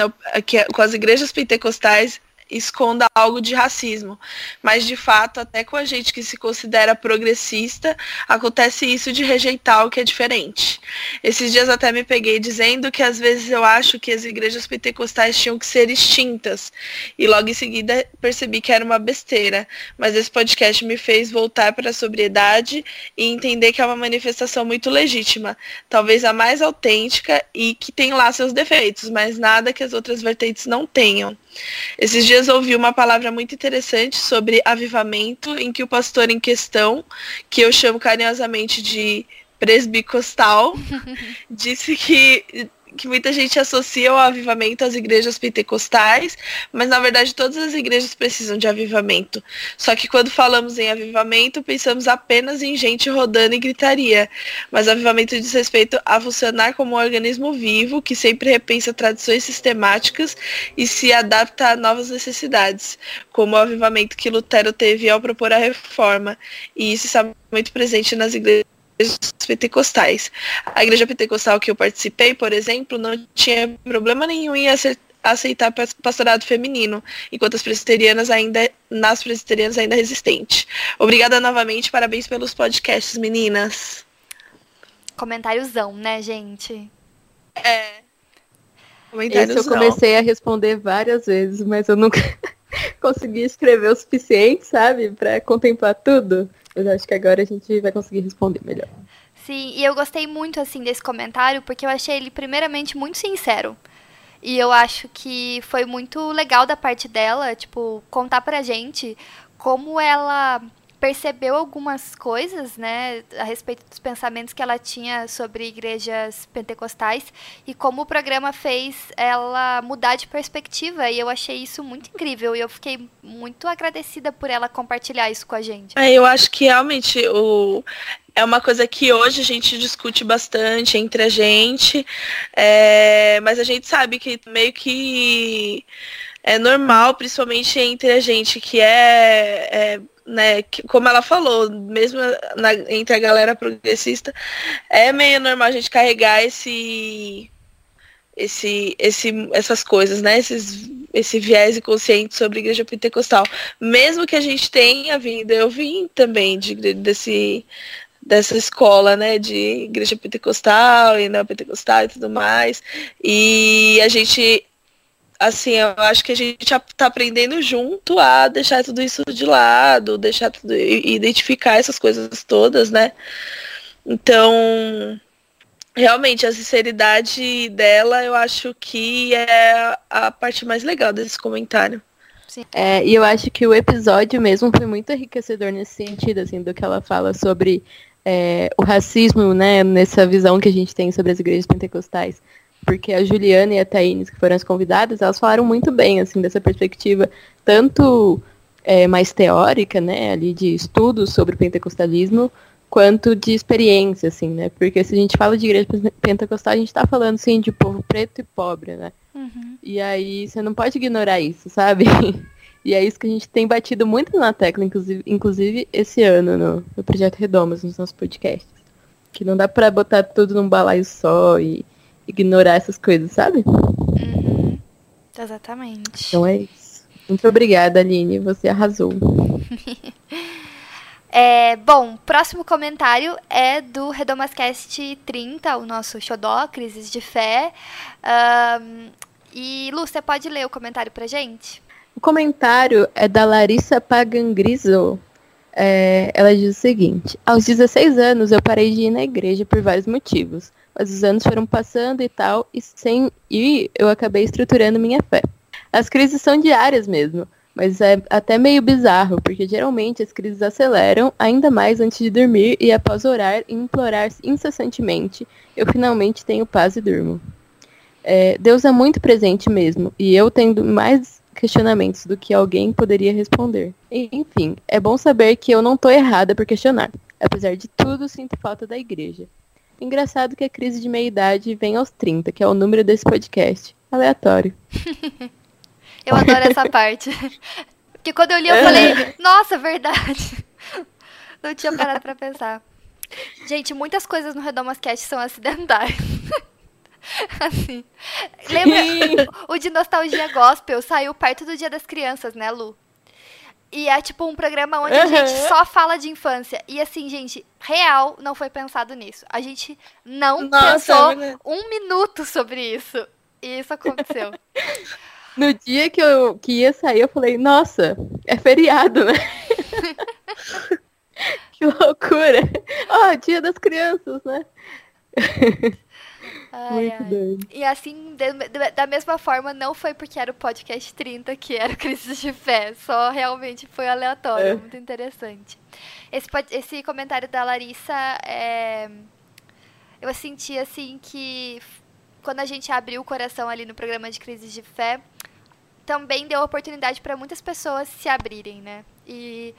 com as igrejas pentecostais esconda algo de racismo. Mas, de fato, até com a gente que se considera progressista, acontece isso de rejeitar o que é diferente. Esses dias até me peguei dizendo que às vezes eu acho que as igrejas pentecostais tinham que ser extintas. E logo em seguida percebi que era uma besteira. Mas esse podcast me fez voltar para a sobriedade e entender que é uma manifestação muito legítima. Talvez a mais autêntica e que tem lá seus defeitos, mas nada que as outras vertentes não tenham. Esses dias ouvi uma palavra muito interessante sobre avivamento, em que o pastor em questão, que eu chamo carinhosamente de presbicostal, disse que que muita gente associa o avivamento às igrejas pentecostais, mas na verdade todas as igrejas precisam de avivamento. Só que quando falamos em avivamento, pensamos apenas em gente rodando e gritaria. Mas avivamento diz respeito a funcionar como um organismo vivo que sempre repensa tradições sistemáticas e se adapta a novas necessidades, como o avivamento que Lutero teve ao propor a reforma. E isso está muito presente nas igrejas pentecostais. A igreja pentecostal que eu participei, por exemplo, não tinha problema nenhum em aceitar pastorado feminino, enquanto as presbiterianas ainda, nas presbiterianas ainda resistente. Obrigada novamente, parabéns pelos podcasts, meninas. Comentáriozão, né, gente? É. Esse eu comecei a responder várias vezes, mas eu nunca consegui escrever o suficiente, sabe, para contemplar tudo. Mas acho que agora a gente vai conseguir responder melhor. Sim, e eu gostei muito assim desse comentário porque eu achei ele primeiramente muito sincero. E eu acho que foi muito legal da parte dela, tipo, contar pra gente como ela percebeu algumas coisas, né, a respeito dos pensamentos que ela tinha sobre igrejas pentecostais e como o programa fez ela mudar de perspectiva e eu achei isso muito incrível e eu fiquei muito agradecida por ela compartilhar isso com a gente. É, eu acho que realmente o é uma coisa que hoje a gente discute bastante entre a gente, é, mas a gente sabe que meio que é normal, principalmente entre a gente que é, é né, que, como ela falou, mesmo na, entre a galera progressista, é meio normal a gente carregar esse esse, esse, essas coisas, né? Esses, esse viés inconsciente sobre a igreja pentecostal. Mesmo que a gente tenha vindo, eu vim também de, desse, dessa escola, né, de igreja pentecostal e não pentecostal e tudo mais. E a gente assim, eu acho que a gente está aprendendo junto a deixar tudo isso de lado, deixar tudo, identificar essas coisas todas, né? Então, realmente, a sinceridade dela, eu acho que é a parte mais legal desse comentário. É, e eu acho que o episódio mesmo foi muito enriquecedor nesse sentido, assim, do que ela fala sobre é, o racismo, né, nessa visão que a gente tem sobre as igrejas pentecostais porque a Juliana e a Thaís, que foram as convidadas, elas falaram muito bem, assim, dessa perspectiva, tanto é, mais teórica, né, ali de estudos sobre o pentecostalismo, quanto de experiência, assim, né, porque se a gente fala de igreja pentecostal, a gente está falando, assim, de povo preto e pobre, né, uhum. e aí você não pode ignorar isso, sabe? E é isso que a gente tem batido muito na tecla, inclusive, inclusive esse ano no, no Projeto Redomas, nos nossos podcasts. Que não dá para botar tudo num balaio só e ignorar essas coisas, sabe? Uhum. Exatamente. Então é isso. Muito obrigada, Aline. Você arrasou. É, bom, próximo comentário é do Redomascast 30, o nosso xodó, Crises de Fé. Um, e, Lu, você pode ler o comentário pra gente? O comentário é da Larissa Pagangrizo. É, ela diz o seguinte: Aos 16 anos eu parei de ir na igreja por vários motivos, mas os anos foram passando e tal, e sem ir eu acabei estruturando minha fé. As crises são diárias mesmo. Mas é até meio bizarro, porque geralmente as crises aceleram ainda mais antes de dormir e após orar e implorar incessantemente, eu finalmente tenho paz e durmo. É, Deus é muito presente mesmo, e eu tendo mais questionamentos do que alguém poderia responder. Enfim, é bom saber que eu não estou errada por questionar. Apesar de tudo, sinto falta da igreja. Engraçado que a crise de meia-idade vem aos 30, que é o número desse podcast. Aleatório. Eu adoro essa parte. Porque quando eu li, eu falei, nossa, verdade. Não tinha parado pra pensar. Gente, muitas coisas no Redomas Cast são acidentais. assim. Lembra? O de Nostalgia Gospel saiu perto do Dia das Crianças, né, Lu? E é tipo um programa onde uhum. a gente só fala de infância. E assim, gente, real não foi pensado nisso. A gente não Nossa, pensou é um minuto sobre isso. E isso aconteceu. No dia que eu que ia sair, eu falei, nossa, é feriado, né? que loucura! Ó, oh, dia das crianças, né? Ai, Muito ai. doido. E assim, de, de, da mesma forma, não foi porque era o podcast 30 que era Crises de Fé, só realmente foi aleatório, é. muito interessante. Esse, esse comentário da Larissa, é, eu senti assim que quando a gente abriu o coração ali no programa de Crises de Fé, também deu oportunidade para muitas pessoas se abrirem, né? E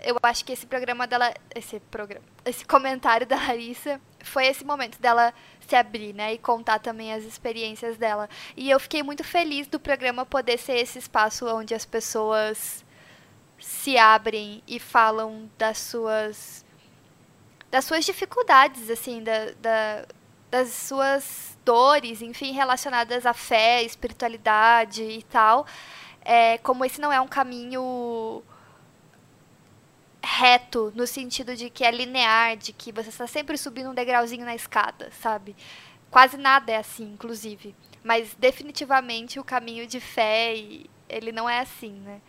eu acho que esse programa dela, esse programa, esse comentário da Larissa foi esse momento dela se abrir, né, e contar também as experiências dela. E eu fiquei muito feliz do programa poder ser esse espaço onde as pessoas se abrem e falam das suas das suas dificuldades, assim, da, da das suas dores, enfim, relacionadas à fé, espiritualidade e tal. É, como esse não é um caminho reto, no sentido de que é linear, de que você está sempre subindo um degrauzinho na escada, sabe? Quase nada é assim, inclusive. Mas definitivamente o caminho de fé, ele não é assim, né?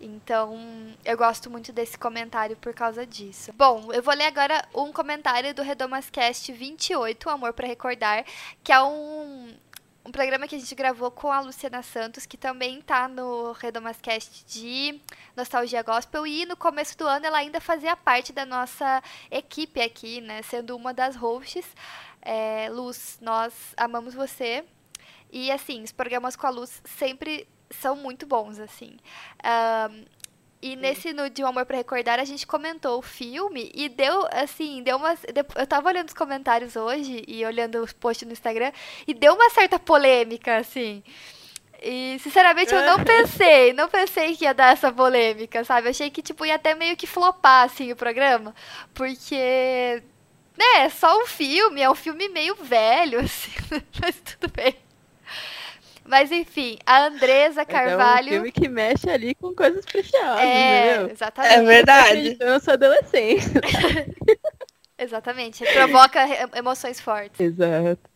Então, eu gosto muito desse comentário por causa disso. Bom, eu vou ler agora um comentário do Redomascast 28, Amor para Recordar, que é um, um programa que a gente gravou com a Luciana Santos, que também tá no Redomascast de Nostalgia Gospel. E no começo do ano ela ainda fazia parte da nossa equipe aqui, né? Sendo uma das hosts. É, Luz, nós amamos você. E assim, os programas com a Luz sempre são muito bons, assim. Um, e nesse no De um Amor para Recordar, a gente comentou o filme e deu, assim, deu uma. Eu tava olhando os comentários hoje e olhando os posts no Instagram e deu uma certa polêmica, assim. E, sinceramente, eu não pensei, não pensei que ia dar essa polêmica, sabe? achei que, tipo, ia até meio que flopar, assim, o programa. Porque, né, é só um filme, é um filme meio velho, assim, mas tudo bem. Mas enfim, a Andresa Carvalho. É um filme que mexe ali com coisas preciosas, é, entendeu? Exatamente. É verdade. Eu sou adolescente. exatamente. Provoca emoções fortes. Exato.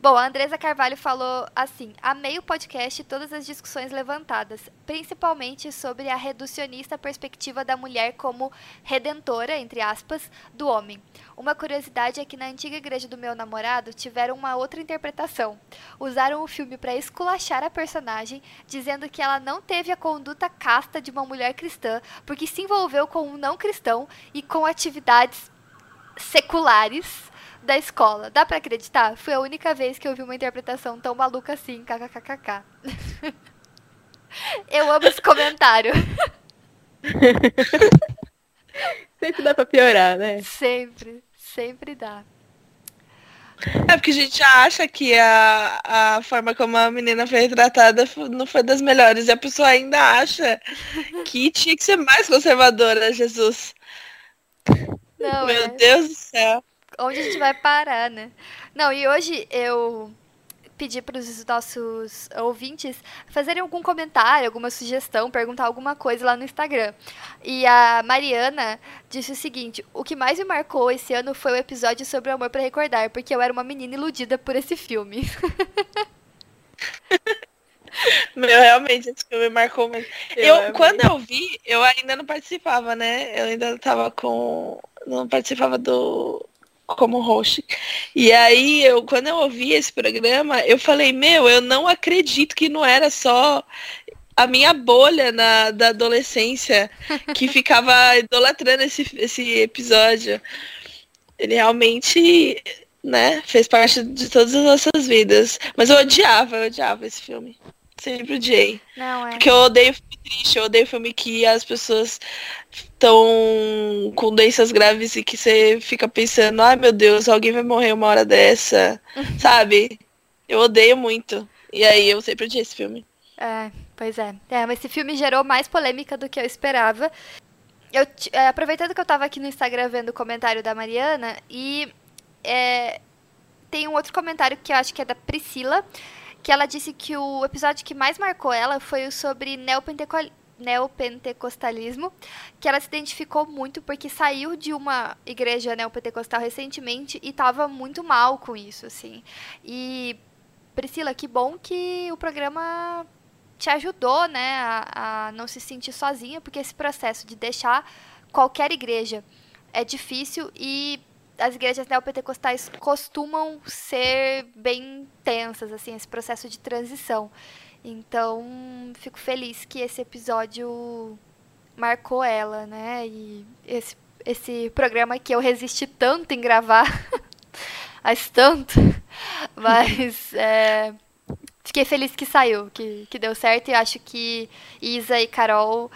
Bom, a Andresa Carvalho falou assim: amei o podcast e todas as discussões levantadas, principalmente sobre a reducionista perspectiva da mulher como redentora, entre aspas, do homem. Uma curiosidade é que na antiga igreja do meu namorado tiveram uma outra interpretação. Usaram o filme para esculachar a personagem, dizendo que ela não teve a conduta casta de uma mulher cristã, porque se envolveu com um não cristão e com atividades seculares da escola. Dá para acreditar? Foi a única vez que eu vi uma interpretação tão maluca assim, kkkk. eu amo esse comentário. sempre dá pra piorar, né? Sempre, sempre dá. É porque a gente acha que a, a forma como a menina foi retratada não foi das melhores. E a pessoa ainda acha que tinha que ser mais conservadora, Jesus. Não, Meu é... Deus do céu onde a gente vai parar, né? Não, e hoje eu pedir para os nossos ouvintes fazerem algum comentário, alguma sugestão, perguntar alguma coisa lá no Instagram. E a Mariana disse o seguinte: o que mais me marcou esse ano foi o episódio sobre o amor para recordar, porque eu era uma menina iludida por esse filme. Meu, realmente, esse filme marcou muito. Eu, eu quando eu vi, eu ainda não participava, né? Eu ainda tava com. Não participava do, como host. E aí, eu, quando eu ouvi esse programa, eu falei, meu, eu não acredito que não era só a minha bolha na, da adolescência que ficava idolatrando esse, esse episódio. Ele realmente, né, fez parte de todas as nossas vidas. Mas eu odiava, eu odiava esse filme. Sempre odiei. Não, é. Porque eu odeio filme triste, eu odeio filme que as pessoas estão com doenças graves e que você fica pensando, ai meu Deus, alguém vai morrer uma hora dessa. Sabe? Eu odeio muito. E aí eu sempre odiei esse filme. É, pois é. É, mas esse filme gerou mais polêmica do que eu esperava. Eu, é, aproveitando que eu tava aqui no Instagram vendo o comentário da Mariana, e é, tem um outro comentário que eu acho que é da Priscila, que ela disse que o episódio que mais marcou ela foi o sobre neopentecostalismo, que ela se identificou muito porque saiu de uma igreja neopentecostal recentemente e estava muito mal com isso, assim. E Priscila, que bom que o programa te ajudou, né, a, a não se sentir sozinha, porque esse processo de deixar qualquer igreja é difícil e as igrejas neopentecostais costumam ser bem tensas, assim, esse processo de transição. Então, fico feliz que esse episódio marcou ela, né? E esse, esse programa que eu resisti tanto em gravar, faz tanto, mas é, fiquei feliz que saiu, que, que deu certo e acho que Isa e Carol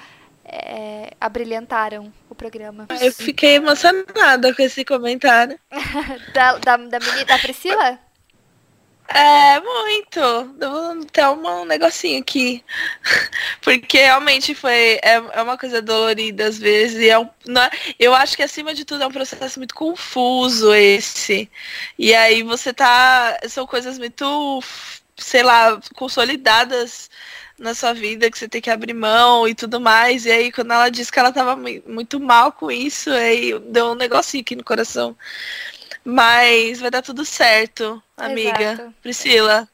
é, abrilhantaram o programa. Eu fiquei emocionada com esse comentário. da, da, da, menina, da Priscila? É, muito. Devo ter um negocinho aqui. Porque realmente foi. É, é uma coisa dolorida às vezes. E é um, é, eu acho que acima de tudo é um processo muito confuso esse. E aí você tá. São coisas muito, sei lá, consolidadas na sua vida que você tem que abrir mão e tudo mais. E aí, quando ela disse que ela tava muito mal com isso, aí deu um negocinho aqui no coração. Mas vai dar tudo certo, amiga. Exato. Priscila,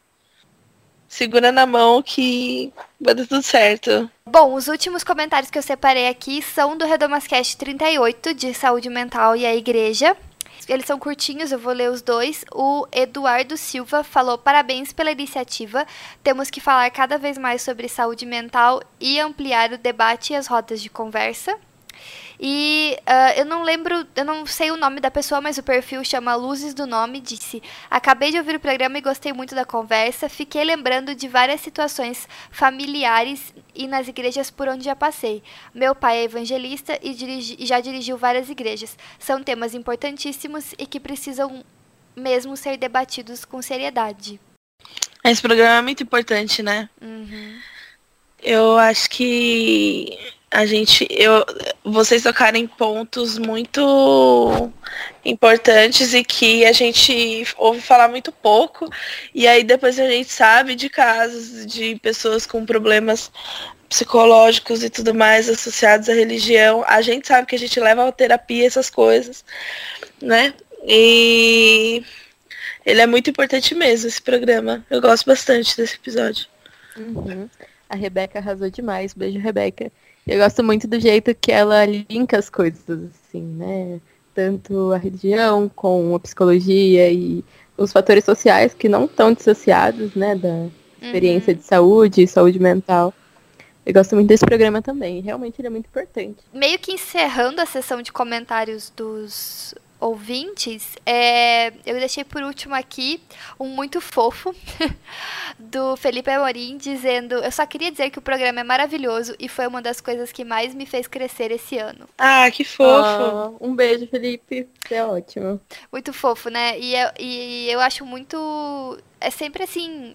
segura na mão que vai dar tudo certo. Bom, os últimos comentários que eu separei aqui são do Redomascast 38, de saúde mental e a igreja. Eles são curtinhos, eu vou ler os dois. O Eduardo Silva falou: parabéns pela iniciativa. Temos que falar cada vez mais sobre saúde mental e ampliar o debate e as rodas de conversa. E uh, eu não lembro, eu não sei o nome da pessoa, mas o perfil chama Luzes do Nome. Disse: Acabei de ouvir o programa e gostei muito da conversa. Fiquei lembrando de várias situações familiares e nas igrejas por onde já passei. Meu pai é evangelista e dirigi, já dirigiu várias igrejas. São temas importantíssimos e que precisam mesmo ser debatidos com seriedade. Esse programa é muito importante, né? Uhum. Eu acho que a gente, eu, vocês tocarem pontos muito importantes e que a gente ouve falar muito pouco. E aí depois a gente sabe de casos de pessoas com problemas psicológicos e tudo mais associados à religião. A gente sabe que a gente leva a terapia essas coisas, né? E ele é muito importante mesmo, esse programa. Eu gosto bastante desse episódio. Uhum. A Rebeca arrasou demais. Beijo, Rebeca. Eu gosto muito do jeito que ela linka as coisas, assim, né? Tanto a religião com a psicologia e os fatores sociais que não estão dissociados, né? Da experiência uhum. de saúde e saúde mental. Eu gosto muito desse programa também. Realmente ele é muito importante. Meio que encerrando a sessão de comentários dos ouvintes, é, eu deixei por último aqui um muito fofo do Felipe Amorim dizendo: Eu só queria dizer que o programa é maravilhoso e foi uma das coisas que mais me fez crescer esse ano. Ah, que fofo! Oh, um beijo, Felipe. É ótimo. Muito fofo, né? E, eu, e eu acho muito. É sempre assim.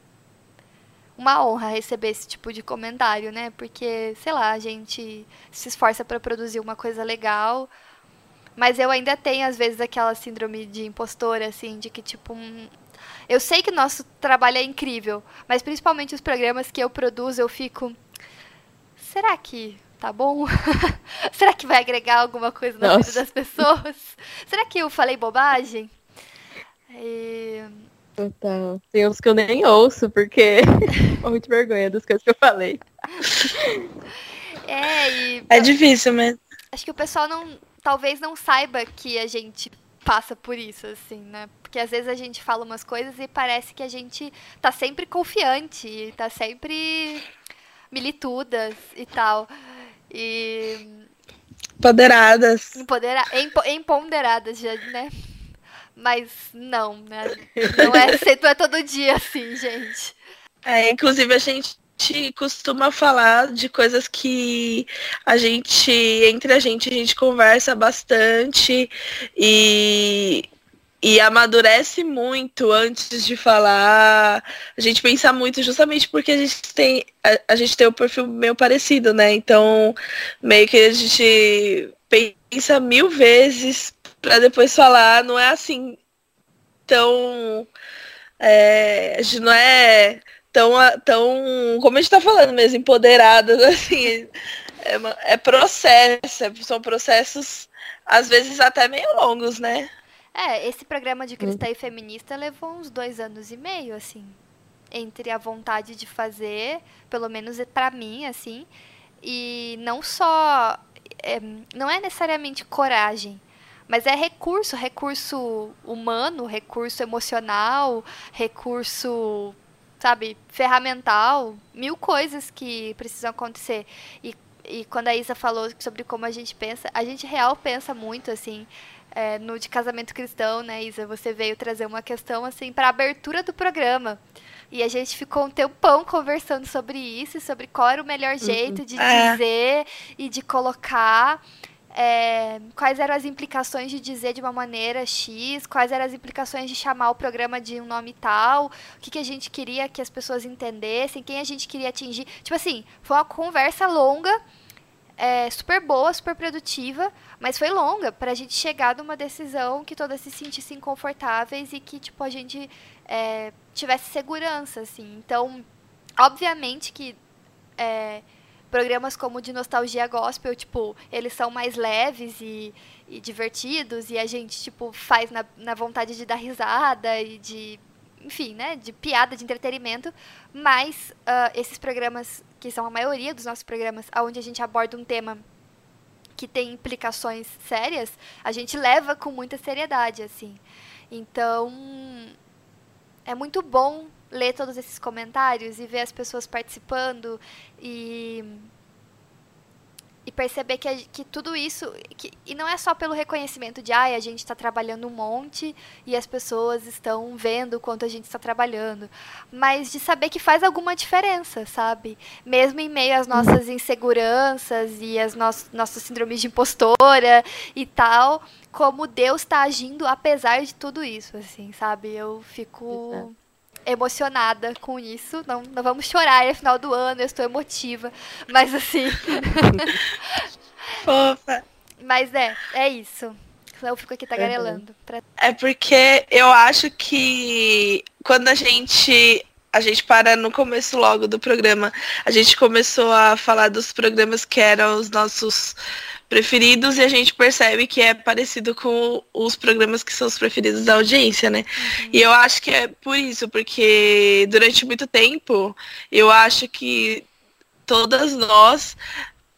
Uma honra receber esse tipo de comentário, né? Porque, sei lá, a gente se esforça para produzir uma coisa legal mas eu ainda tenho, às vezes, aquela síndrome de impostora, assim, de que, tipo, hum, Eu sei que o nosso trabalho é incrível, mas principalmente os programas que eu produzo, eu fico. Será que tá bom? Será que vai agregar alguma coisa na Nossa. vida das pessoas? Será que eu falei bobagem? E... Total. Tem uns que eu nem ouço, porque morro de vergonha das coisas que eu falei. É, e... É difícil mesmo. Acho que o pessoal não. Talvez não saiba que a gente passa por isso, assim, né? Porque às vezes a gente fala umas coisas e parece que a gente tá sempre confiante, tá sempre militudas e tal. E. Empoderadas. Empodera... Empoderadas, já, né? Mas não, né? Não é, não é todo dia assim, gente. É, inclusive a gente costuma falar de coisas que a gente, entre a gente, a gente conversa bastante e, e amadurece muito antes de falar. A gente pensa muito justamente porque a gente tem a, a gente tem o um perfil meio parecido, né? Então, meio que a gente pensa mil vezes para depois falar, não é assim tão. É, a gente não é tão, tão como a gente está falando mesmo, empoderadas, assim. É, é processo, é, são processos, às vezes, até meio longos, né? É, esse programa de cristã e feminista levou uns dois anos e meio, assim. Entre a vontade de fazer, pelo menos para mim, assim, e não só. É, não é necessariamente coragem, mas é recurso, recurso humano, recurso emocional, recurso, sabe, ferramental, mil coisas que precisam acontecer. E, e quando a Isa falou sobre como a gente pensa, a gente real pensa muito, assim, é, no de casamento cristão, né, Isa? Você veio trazer uma questão, assim, para abertura do programa. E a gente ficou um tempão conversando sobre isso, sobre qual era o melhor uhum. jeito de é. dizer e de colocar é, quais eram as implicações de dizer de uma maneira X, quais eram as implicações de chamar o programa de um nome tal, o que, que a gente queria que as pessoas entendessem, quem a gente queria atingir. Tipo assim, foi uma conversa longa, é, super boa, super produtiva, mas foi longa para a gente chegar numa decisão que todas se sentissem confortáveis e que tipo a gente é, tivesse segurança, assim. Então, obviamente que é, programas como de nostalgia gospel, tipo, eles são mais leves e, e divertidos e a gente, tipo, faz na, na vontade de dar risada e de, enfim, né, de piada, de entretenimento, mas uh, esses programas, que são a maioria dos nossos programas, onde a gente aborda um tema que tem implicações sérias, a gente leva com muita seriedade, assim. Então, é muito bom ler todos esses comentários e ver as pessoas participando e e perceber que, que tudo isso que, e não é só pelo reconhecimento de ah, a gente está trabalhando um monte e as pessoas estão vendo o quanto a gente está trabalhando, mas de saber que faz alguma diferença, sabe? Mesmo em meio às nossas inseguranças e às no nossas síndromes de impostora e tal, como Deus está agindo apesar de tudo isso, assim, sabe? Eu fico emocionada com isso. Não, não vamos chorar, é final do ano, eu estou emotiva. Mas assim. Fofa. Mas é, é isso. Eu fico aqui tagarelando. Pra... É porque eu acho que quando a gente a gente para no começo logo do programa, a gente começou a falar dos programas que eram os nossos preferidos e a gente percebe que é parecido com os programas que são os preferidos da audiência, né? Uhum. E eu acho que é por isso, porque durante muito tempo eu acho que todas nós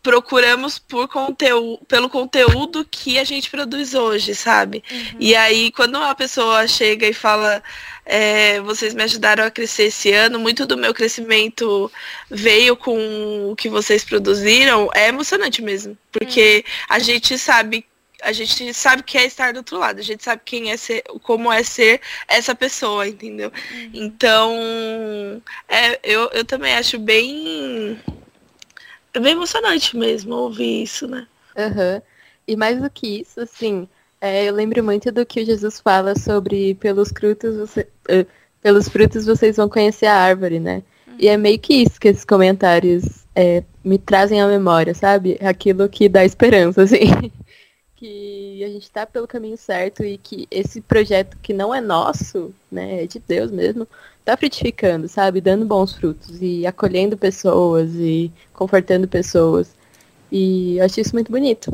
procuramos por conteúdo, pelo conteúdo que a gente produz hoje, sabe? Uhum. E aí, quando uma pessoa chega e fala, é, vocês me ajudaram a crescer esse ano, muito do meu crescimento veio com o que vocês produziram, é emocionante mesmo. Porque uhum. a gente sabe a gente sabe que é estar do outro lado, a gente sabe quem é ser, como é ser essa pessoa, entendeu? Uhum. Então, é, eu, eu também acho bem bem emocionante mesmo ouvir isso, né? Uhum. E mais do que isso, assim, é, eu lembro muito do que o Jesus fala sobre pelos frutos, você, uh, pelos frutos vocês vão conhecer a árvore, né? Uhum. E é meio que isso que esses comentários é, me trazem à memória, sabe? Aquilo que dá esperança, assim. que a gente tá pelo caminho certo e que esse projeto que não é nosso, né, é de Deus mesmo, tá frutificando, sabe? Dando bons frutos e acolhendo pessoas e confortando pessoas. E eu acho isso muito bonito,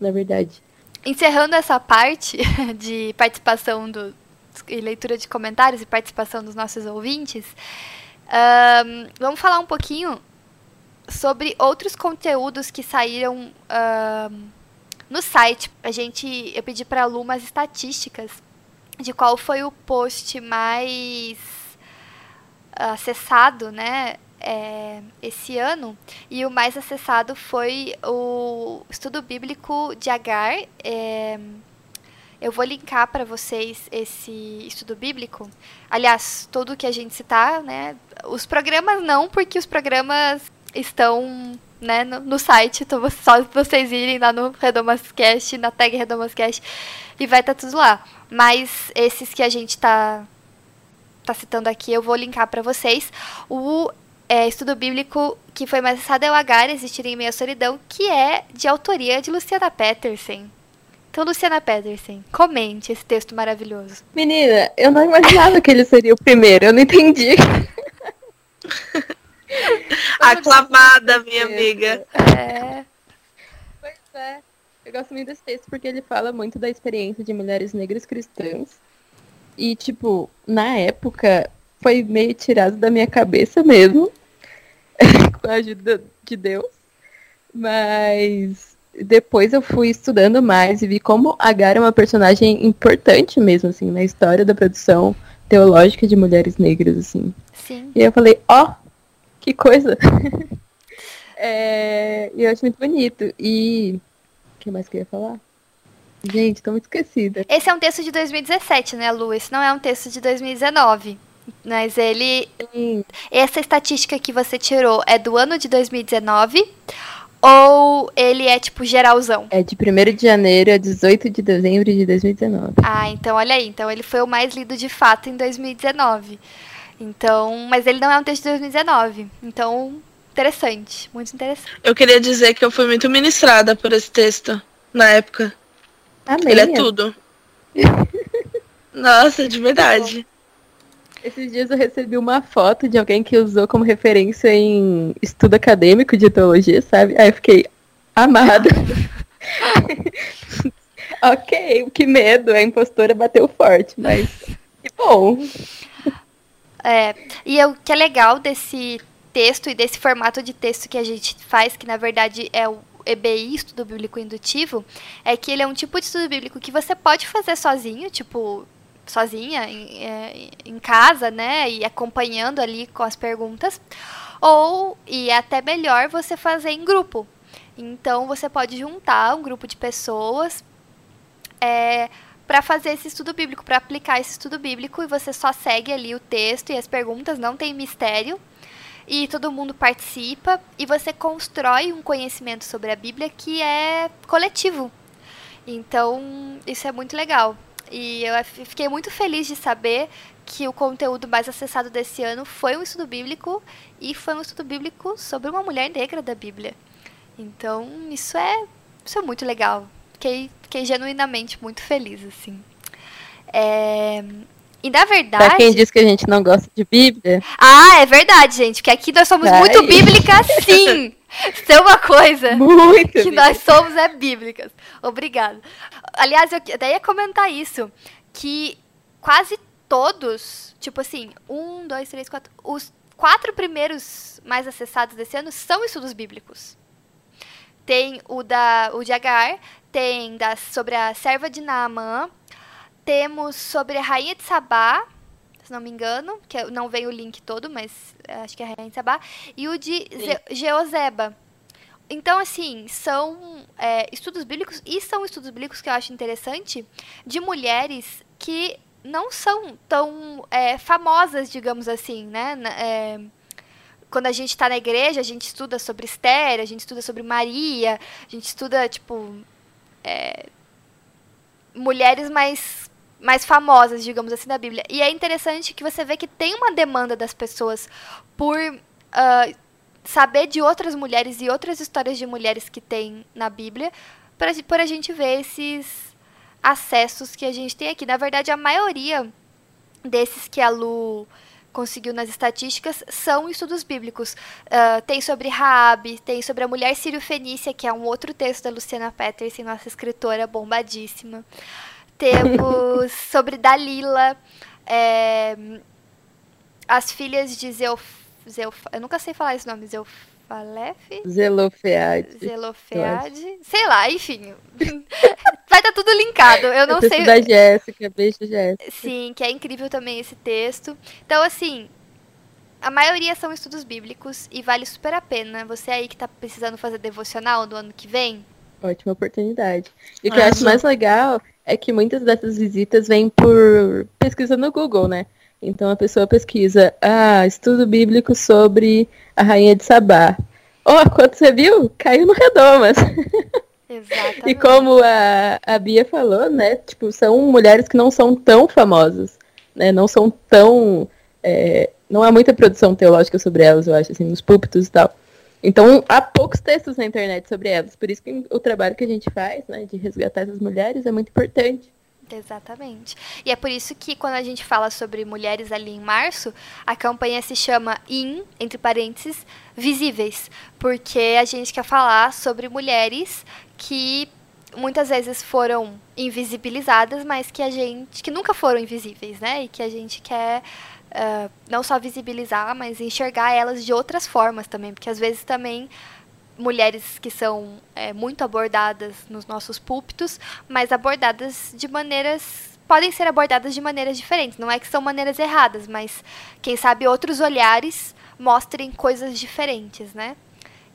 na verdade. Encerrando essa parte de participação do, e leitura de comentários e participação dos nossos ouvintes, um, vamos falar um pouquinho sobre outros conteúdos que saíram um, no site. A gente, eu pedi para a Lu umas estatísticas de qual foi o post mais acessado, né, é, esse ano. E o mais acessado foi o estudo bíblico de Agar. É, eu vou linkar para vocês esse estudo bíblico. Aliás, tudo que a gente citar, né? Os programas não, porque os programas estão né, no, no site, então só vocês irem lá no Redomascast, na tag Redomascast, e vai estar tá tudo lá. Mas esses que a gente tá, tá citando aqui, eu vou linkar para vocês. O é, estudo bíblico que foi mais acessado é o Agar, Existir em Meia Solidão, que é de autoria de Luciana Peterson. Então, Luciana Pedersen, comente esse texto maravilhoso. Menina, eu não imaginava que ele seria o primeiro, eu não entendi. Aclamada, minha amiga. É. Pois é. Eu gosto muito desse texto porque ele fala muito da experiência de mulheres negras cristãs. E, tipo, na época, foi meio tirado da minha cabeça mesmo. com a ajuda de Deus. Mas depois eu fui estudando mais e vi como Agar é uma personagem importante mesmo, assim, na história da produção teológica de mulheres negras, assim. Sim. E eu falei, ó, oh, que coisa! é, e eu acho muito bonito. E. O que mais que eu ia falar? Gente, tô muito esquecida. Esse é um texto de 2017, né, Lu? Esse não é um texto de 2019. Mas ele. Sim. Essa estatística que você tirou é do ano de 2019 ou ele é, tipo, geralzão? É de 1 de janeiro a 18 de dezembro de 2019. Ah, então olha aí. Então ele foi o mais lido de fato em 2019. Então, mas ele não é um texto de 2019. Então, interessante. Muito interessante. Eu queria dizer que eu fui muito ministrada por esse texto na época. Amém. Ele é tudo. Nossa, de verdade. Esses dias eu recebi uma foto de alguém que usou como referência em estudo acadêmico de teologia, sabe? Aí eu fiquei amada. ok, que medo, a impostora bateu forte, mas que bom. É, e o que é legal desse texto e desse formato de texto que a gente faz, que na verdade é o EBI, estudo bíblico indutivo, é que ele é um tipo de estudo bíblico que você pode fazer sozinho, tipo, sozinha em, é, em casa, né, e acompanhando ali com as perguntas, ou e é até melhor você fazer em grupo. Então você pode juntar um grupo de pessoas é, para fazer esse estudo bíblico, para aplicar esse estudo bíblico e você só segue ali o texto e as perguntas, não tem mistério. E todo mundo participa e você constrói um conhecimento sobre a Bíblia que é coletivo. Então, isso é muito legal. E eu fiquei muito feliz de saber que o conteúdo mais acessado desse ano foi um estudo bíblico e foi um estudo bíblico sobre uma mulher negra da Bíblia. Então, isso é, isso é muito legal. Fiquei, fiquei genuinamente muito feliz, assim. É... E na verdade. Pra quem diz que a gente não gosta de Bíblia. Ah, é verdade, gente. Porque aqui nós somos Ai. muito bíblicas, sim. Isso é uma coisa muito que nós somos é bíblicas. Obrigada. Aliás, eu até ia comentar isso. Que quase todos, tipo assim, um, dois, três, quatro. Os quatro primeiros mais acessados desse ano são estudos bíblicos. Tem o da o de Agar, tem da, sobre a serva de Naamã, temos sobre a rainha de Sabá, se não me engano, que não veio o link todo, mas acho que é a rainha de Sabá, e o de Geozeba. Então, assim, são é, estudos bíblicos, e são estudos bíblicos que eu acho interessante, de mulheres que não são tão é, famosas, digamos assim, né? É, quando a gente está na igreja, a gente estuda sobre Esther, a gente estuda sobre Maria, a gente estuda, tipo, é, mulheres mais, mais famosas, digamos assim, da Bíblia. E é interessante que você vê que tem uma demanda das pessoas por uh, saber de outras mulheres e outras histórias de mulheres que tem na Bíblia, por a gente ver esses acessos que a gente tem aqui. Na verdade, a maioria desses que a Lu conseguiu nas estatísticas são estudos bíblicos. Uh, tem sobre Raab, tem sobre a mulher sírio-fenícia, que é um outro texto da Luciana Peterson, nossa escritora bombadíssima. Temos sobre Dalila, é, as filhas de Zeuf, Zeuf, eu nunca sei falar esse nome, Zeuf, Falef? Zelofeade. Zelofeade. Sei lá, enfim. Vai estar tá tudo linkado. Eu não eu sei. da Jéssica, beijo Jéssica. Sim, que é incrível também esse texto. Então, assim, a maioria são estudos bíblicos e vale super a pena. Você aí que está precisando fazer devocional no ano que vem. Ótima oportunidade. E o que eu acho mais legal é que muitas dessas visitas vêm por pesquisa no Google, né? Então a pessoa pesquisa, ah, estudo bíblico sobre a rainha de Sabá. Oh, quando você viu, caiu no Redomas. Exatamente. e como a, a Bia falou, né? Tipo, são mulheres que não são tão famosas, né? Não são tão. É, não há muita produção teológica sobre elas, eu acho, assim, nos púlpitos e tal. Então, há poucos textos na internet sobre elas. Por isso que o trabalho que a gente faz, né, de resgatar essas mulheres, é muito importante. Exatamente. E é por isso que quando a gente fala sobre mulheres ali em março, a campanha se chama IN, entre parênteses, visíveis. Porque a gente quer falar sobre mulheres que muitas vezes foram invisibilizadas, mas que a gente. que nunca foram invisíveis, né? E que a gente quer. Uh, não só visibilizar, mas enxergar elas de outras formas também, porque às vezes também mulheres que são é, muito abordadas nos nossos púlpitos, mas abordadas de maneiras. podem ser abordadas de maneiras diferentes. Não é que são maneiras erradas, mas quem sabe outros olhares mostrem coisas diferentes, né?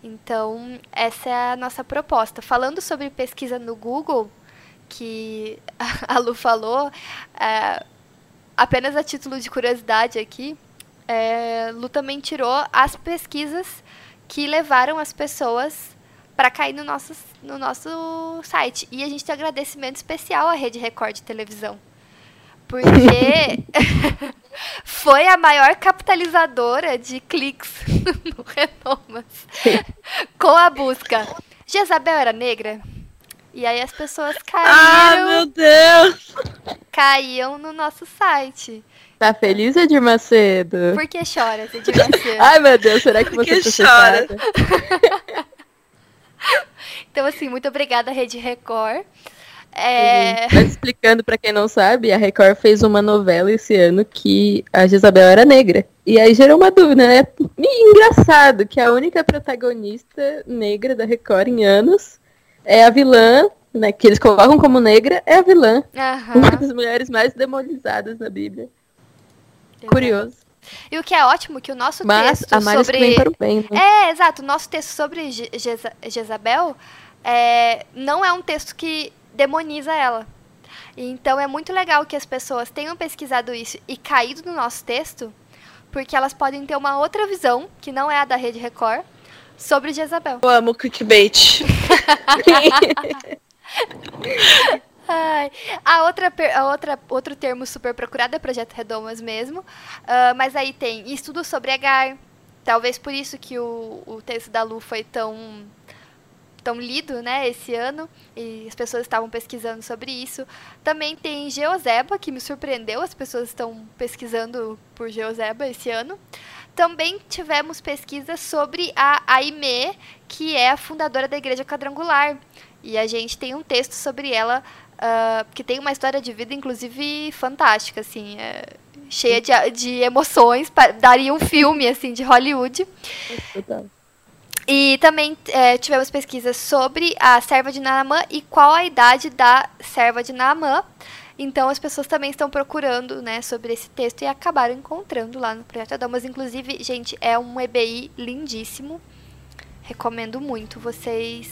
Então, essa é a nossa proposta. Falando sobre pesquisa no Google, que a Lu falou, é, apenas a título de curiosidade aqui, é, Lu também tirou as pesquisas que levaram as pessoas para cair no nosso, no nosso site. E a gente tem um agradecimento especial à Rede Record de televisão. Porque foi a maior capitalizadora de cliques no Renomas. com a busca. Jezabel era negra? E aí as pessoas caíram. Ah, meu Deus! Caíam no nosso site. Tá feliz, Edir Macedo? Por que chora, Edir Macedo? Ai, meu Deus, será que você que chora? então, assim, muito obrigada, Rede Record. É... Mas explicando para quem não sabe, a Record fez uma novela esse ano que a Jezabel era negra. E aí gerou uma dúvida, né? engraçado que a única protagonista negra da Record em anos é a vilã, né? Que eles colocam como negra, é a vilã. Uhum. Uma das mulheres mais demonizadas na Bíblia. Curioso. E o que é ótimo que o nosso Mas texto a mais sobre para o bem, né? É, exato, o nosso texto sobre Je Jeza Jezabel é, não é um texto que demoniza ela. Então é muito legal que as pessoas tenham pesquisado isso e caído no nosso texto, porque elas podem ter uma outra visão, que não é a da Rede Record, sobre Jezabel. Eu amo clickbait. Ai, a outra, a outra, outro termo super procurado é Projeto Redomas mesmo. Uh, mas aí tem estudo sobre Agar. Talvez por isso que o, o texto da Lu foi tão, tão lido né, esse ano. E as pessoas estavam pesquisando sobre isso. Também tem Geozeba, que me surpreendeu. As pessoas estão pesquisando por Geozeba esse ano. Também tivemos pesquisas sobre a Aimee, que é a fundadora da Igreja Quadrangular. E a gente tem um texto sobre ela uh, que tem uma história de vida, inclusive, fantástica, assim, é, cheia de, de emoções, daria um filme, assim, de Hollywood. E também é, tivemos pesquisas sobre a serva de Naamã e qual a idade da serva de Naamã. Então as pessoas também estão procurando, né, sobre esse texto e acabaram encontrando lá no Projeto Adamas. Inclusive, gente, é um EBI lindíssimo. Recomendo muito vocês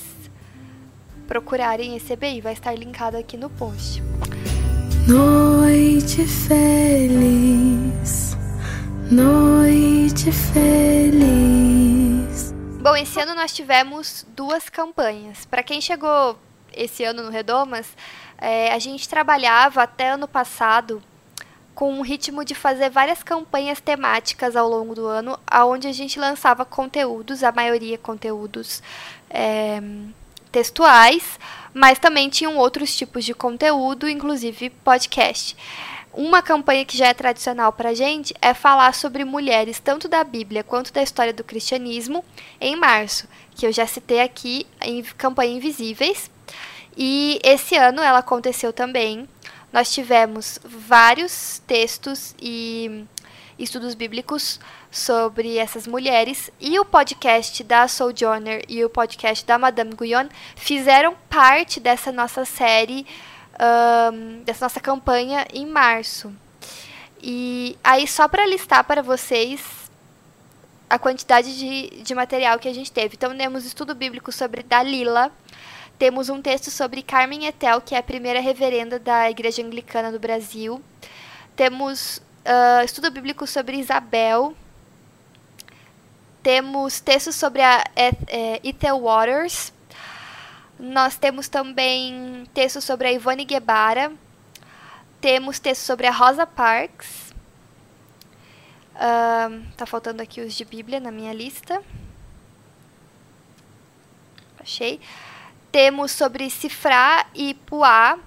procurarem esse EBI, vai estar linkado aqui no post. Noite feliz, noite feliz. Bom, esse ano nós tivemos duas campanhas. Para quem chegou esse ano no Redomas, é, a gente trabalhava até ano passado com um ritmo de fazer várias campanhas temáticas ao longo do ano, aonde a gente lançava conteúdos, a maioria conteúdos é, textuais, mas também tinham outros tipos de conteúdo, inclusive podcast. Uma campanha que já é tradicional para a gente é falar sobre mulheres, tanto da Bíblia quanto da história do cristianismo, em março, que eu já citei aqui em Campanha Invisíveis. E esse ano ela aconteceu também. Nós tivemos vários textos e estudos bíblicos sobre essas mulheres e o podcast da Sojourner e o podcast da Madame Guyon fizeram parte dessa nossa série, um, dessa nossa campanha em março. E aí, só para listar para vocês a quantidade de, de material que a gente teve. Então, temos estudo bíblico sobre Dalila, temos um texto sobre Carmen Etel, que é a primeira reverenda da Igreja Anglicana do Brasil. Temos uh, estudo bíblico sobre Isabel. Temos textos sobre a é, Ethel Waters. Nós temos também textos sobre a Ivone Guebara. Temos textos sobre a Rosa Parks. Uh, tá faltando aqui os de Bíblia na minha lista. Achei. Temos sobre Cifrá e Puá.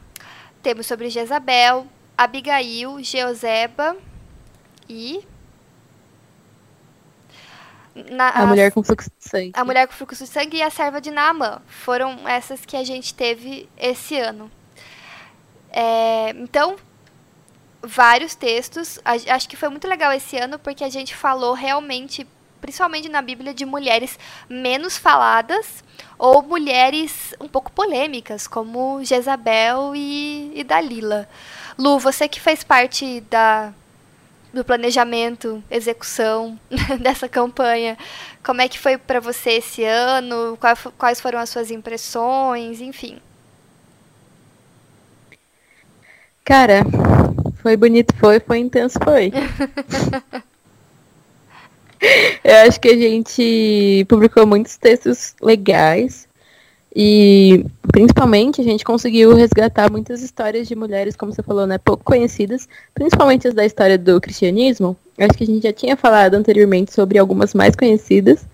Temos sobre Jezabel, Abigail, Jeoseba e. Na, a, a mulher com fluxo de sangue. A mulher com fluxo de sangue e a serva de Naamã. Foram essas que a gente teve esse ano. É, então, vários textos. Acho que foi muito legal esse ano porque a gente falou realmente, principalmente na Bíblia, de mulheres menos faladas ou mulheres um pouco polêmicas, como Jezabel e, e Dalila. Lu, você que fez parte da, do planejamento, execução dessa campanha, como é que foi para você esse ano? Quais foram as suas impressões? Enfim. Cara, foi bonito, foi, foi intenso, foi. Eu acho que a gente publicou muitos textos legais e principalmente a gente conseguiu resgatar muitas histórias de mulheres, como você falou, né, pouco conhecidas, principalmente as da história do cristianismo. Acho que a gente já tinha falado anteriormente sobre algumas mais conhecidas.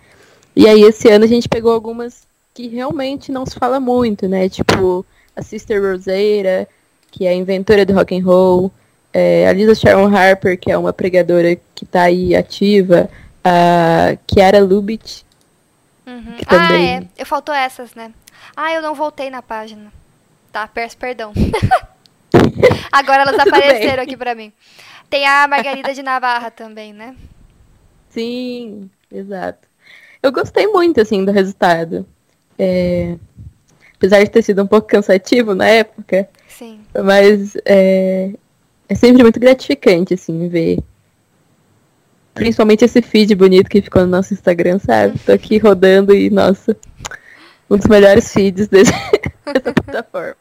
E aí esse ano a gente pegou algumas que realmente não se fala muito, né? Tipo a Sister Roseira, que é a inventora do rock and roll, é, a Lisa Sharon Harper, que é uma pregadora que está aí ativa, a Kiara Lubitsch. Uhum. Também... Ah, é. Eu faltou essas, né? Ah, eu não voltei na página. Tá, peço perdão. Agora elas apareceram aqui pra mim. Tem a Margarida de Navarra também, né? Sim, exato. Eu gostei muito, assim, do resultado. É... Apesar de ter sido um pouco cansativo na época. Sim. Mas é, é sempre muito gratificante, assim, ver Principalmente esse feed bonito que ficou no nosso Instagram, sabe? Tô aqui rodando e, nossa, um dos melhores feeds desse, dessa plataforma.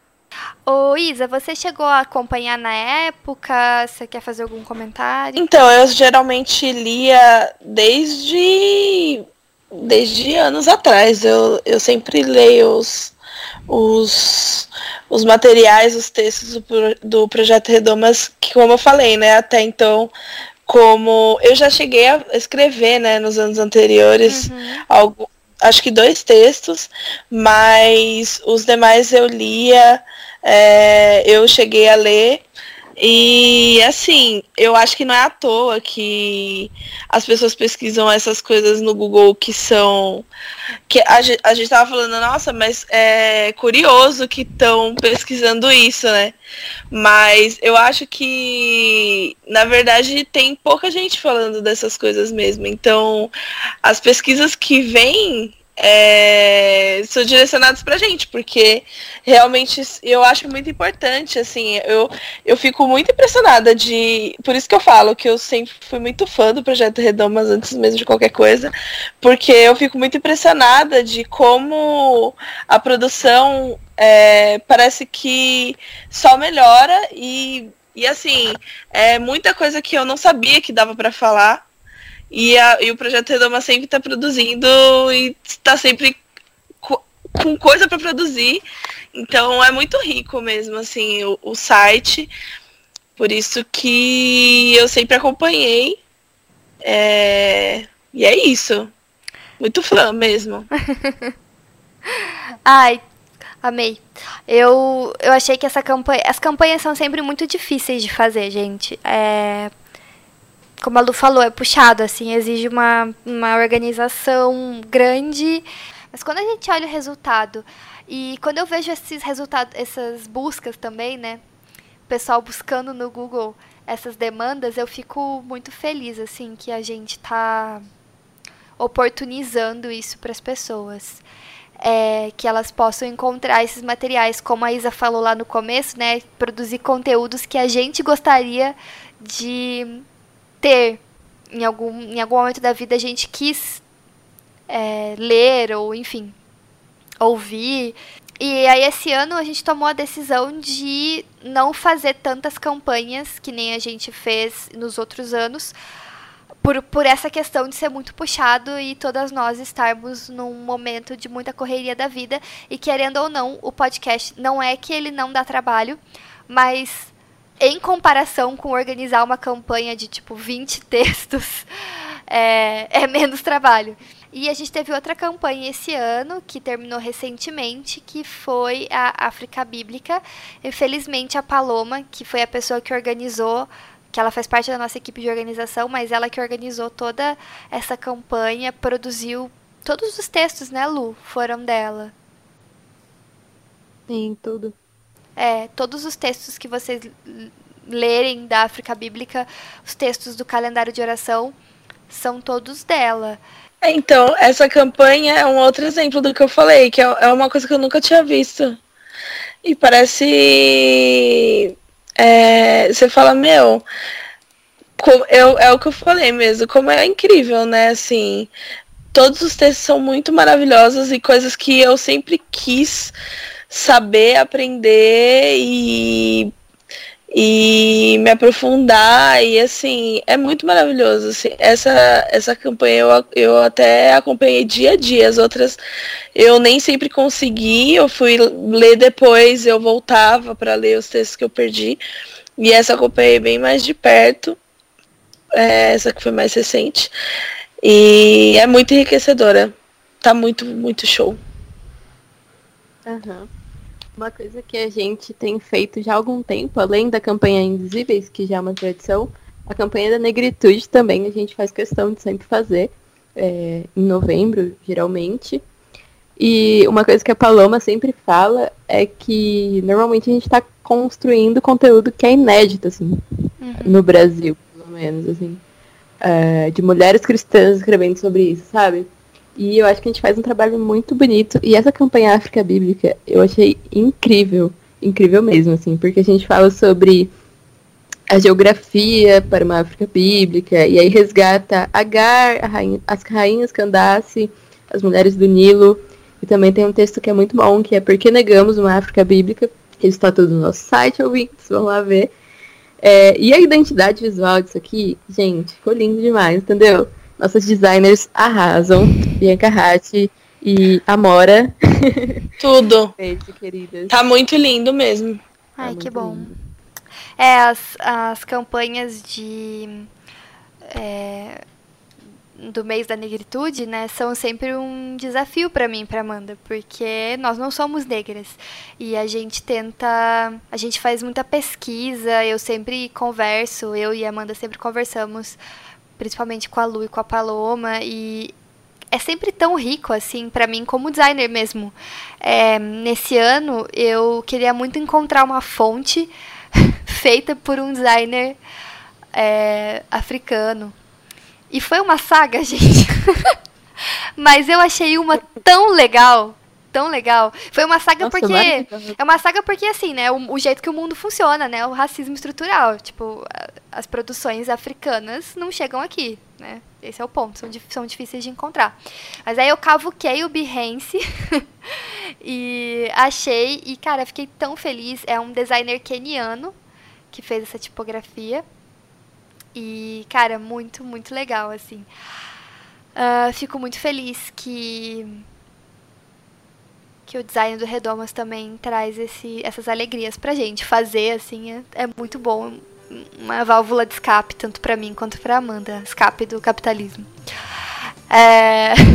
Ô Isa, você chegou a acompanhar na época? Você quer fazer algum comentário? Então, eu geralmente lia desde desde anos atrás. Eu, eu sempre leio os, os, os materiais, os textos do, do Projeto Redomas, que como eu falei, né, até então como eu já cheguei a escrever, né, nos anos anteriores, uhum. algo, acho que dois textos, mas os demais eu lia, é, eu cheguei a ler e assim, eu acho que não é à toa que as pessoas pesquisam essas coisas no Google que são. que A, a gente tava falando, nossa, mas é curioso que estão pesquisando isso, né? Mas eu acho que, na verdade, tem pouca gente falando dessas coisas mesmo. Então, as pesquisas que vêm é, são direcionados pra gente, porque realmente eu acho muito importante, assim, eu, eu fico muito impressionada de. Por isso que eu falo que eu sempre fui muito fã do Projeto Redomas antes mesmo de qualquer coisa, porque eu fico muito impressionada de como a produção é, parece que só melhora e, e assim, é muita coisa que eu não sabia que dava para falar. E, a, e o Projeto Redoma sempre está produzindo e está sempre co com coisa para produzir. Então é muito rico mesmo, assim, o, o site. Por isso que eu sempre acompanhei. É... E é isso. Muito fã mesmo. Ai, Amei. Eu, eu achei que essa campanha. As campanhas são sempre muito difíceis de fazer, gente. É, como a Lu falou, é puxado, assim, exige uma, uma organização grande. Mas quando a gente olha o resultado, e quando eu vejo esses resultados, essas buscas também, né? O pessoal buscando no Google essas demandas, eu fico muito feliz, assim, que a gente tá oportunizando isso para as pessoas. É, que elas possam encontrar esses materiais, como a Isa falou lá no começo, né? Produzir conteúdos que a gente gostaria de ter em algum, em algum momento da vida a gente quis é, ler ou enfim ouvir. E aí esse ano a gente tomou a decisão de não fazer tantas campanhas que nem a gente fez nos outros anos por, por essa questão de ser muito puxado e todas nós estarmos num momento de muita correria da vida. E querendo ou não o podcast não é que ele não dá trabalho mas em comparação com organizar uma campanha de tipo 20 textos, é, é, menos trabalho. E a gente teve outra campanha esse ano, que terminou recentemente, que foi a África Bíblica. Infelizmente, a Paloma, que foi a pessoa que organizou, que ela faz parte da nossa equipe de organização, mas ela que organizou toda essa campanha, produziu todos os textos, né, Lu? Foram dela. Sim, tudo. É, todos os textos que vocês lerem da África Bíblica, os textos do calendário de oração, são todos dela. É, então, essa campanha é um outro exemplo do que eu falei, que é, é uma coisa que eu nunca tinha visto. E parece. É, você fala, meu. é, é o que eu falei mesmo, como é incrível, né? Assim, todos os textos são muito maravilhosos e coisas que eu sempre quis saber aprender e e me aprofundar. E assim é muito maravilhoso assim, essa essa campanha eu, eu até acompanhei dia a dia. As outras eu nem sempre consegui eu fui ler depois eu voltava para ler os textos que eu perdi. E essa acompanhei bem mais de perto é, essa que foi mais recente. E é muito enriquecedora. Tá muito muito show. Uhum. Uma coisa que a gente tem feito já há algum tempo, além da campanha Invisíveis, que já é uma tradição, a campanha da negritude também a gente faz questão de sempre fazer, é, em novembro, geralmente. E uma coisa que a Paloma sempre fala é que normalmente a gente está construindo conteúdo que é inédito, assim, uhum. no Brasil, pelo menos, assim. É, de mulheres cristãs escrevendo sobre isso, sabe? E eu acho que a gente faz um trabalho muito bonito. E essa campanha África Bíblica eu achei incrível. Incrível mesmo, assim, porque a gente fala sobre a geografia para uma África Bíblica, e aí resgata Agar, rainha, as rainhas Candace, as mulheres do Nilo. E também tem um texto que é muito bom, que é Por que negamos uma África Bíblica? Que está tudo no nosso site, ouvintes, vão lá ver. É, e a identidade visual disso aqui, gente, ficou lindo demais, entendeu? Nossas designers arrasam. Bianca Hatti e Amora. Tudo. Beijo, queridas. Tá muito lindo mesmo. Ai, tá que bom. Lindo. É, as, as campanhas de. É, do mês da negritude, né, são sempre um desafio para mim, para Amanda, porque nós não somos negras e a gente tenta, a gente faz muita pesquisa, eu sempre converso, eu e a Amanda sempre conversamos principalmente com a Lu e com a Paloma, e é sempre tão rico, assim, para mim, como designer mesmo. É, nesse ano, eu queria muito encontrar uma fonte feita por um designer é, africano. E foi uma saga, gente. Mas eu achei uma tão legal tão legal. Foi uma saga Nossa, porque. É uma saga porque, assim, né? O, o, jeito que o mundo funciona, né? O racismo estrutural. Tipo, as produções africanas não chegam aqui, né? Esse é o ponto, são, são difíceis de encontrar. Mas aí eu cavuquei o Behance e achei, e cara, fiquei tão feliz. É um designer keniano que fez essa tipografia. E, cara, muito, muito legal, assim. Uh, fico muito feliz que que o design do Redomas também traz esse, essas alegrias pra gente. Fazer, assim, é, é muito bom. Uma válvula de escape, tanto para mim quanto pra Amanda. Escape do capitalismo. É...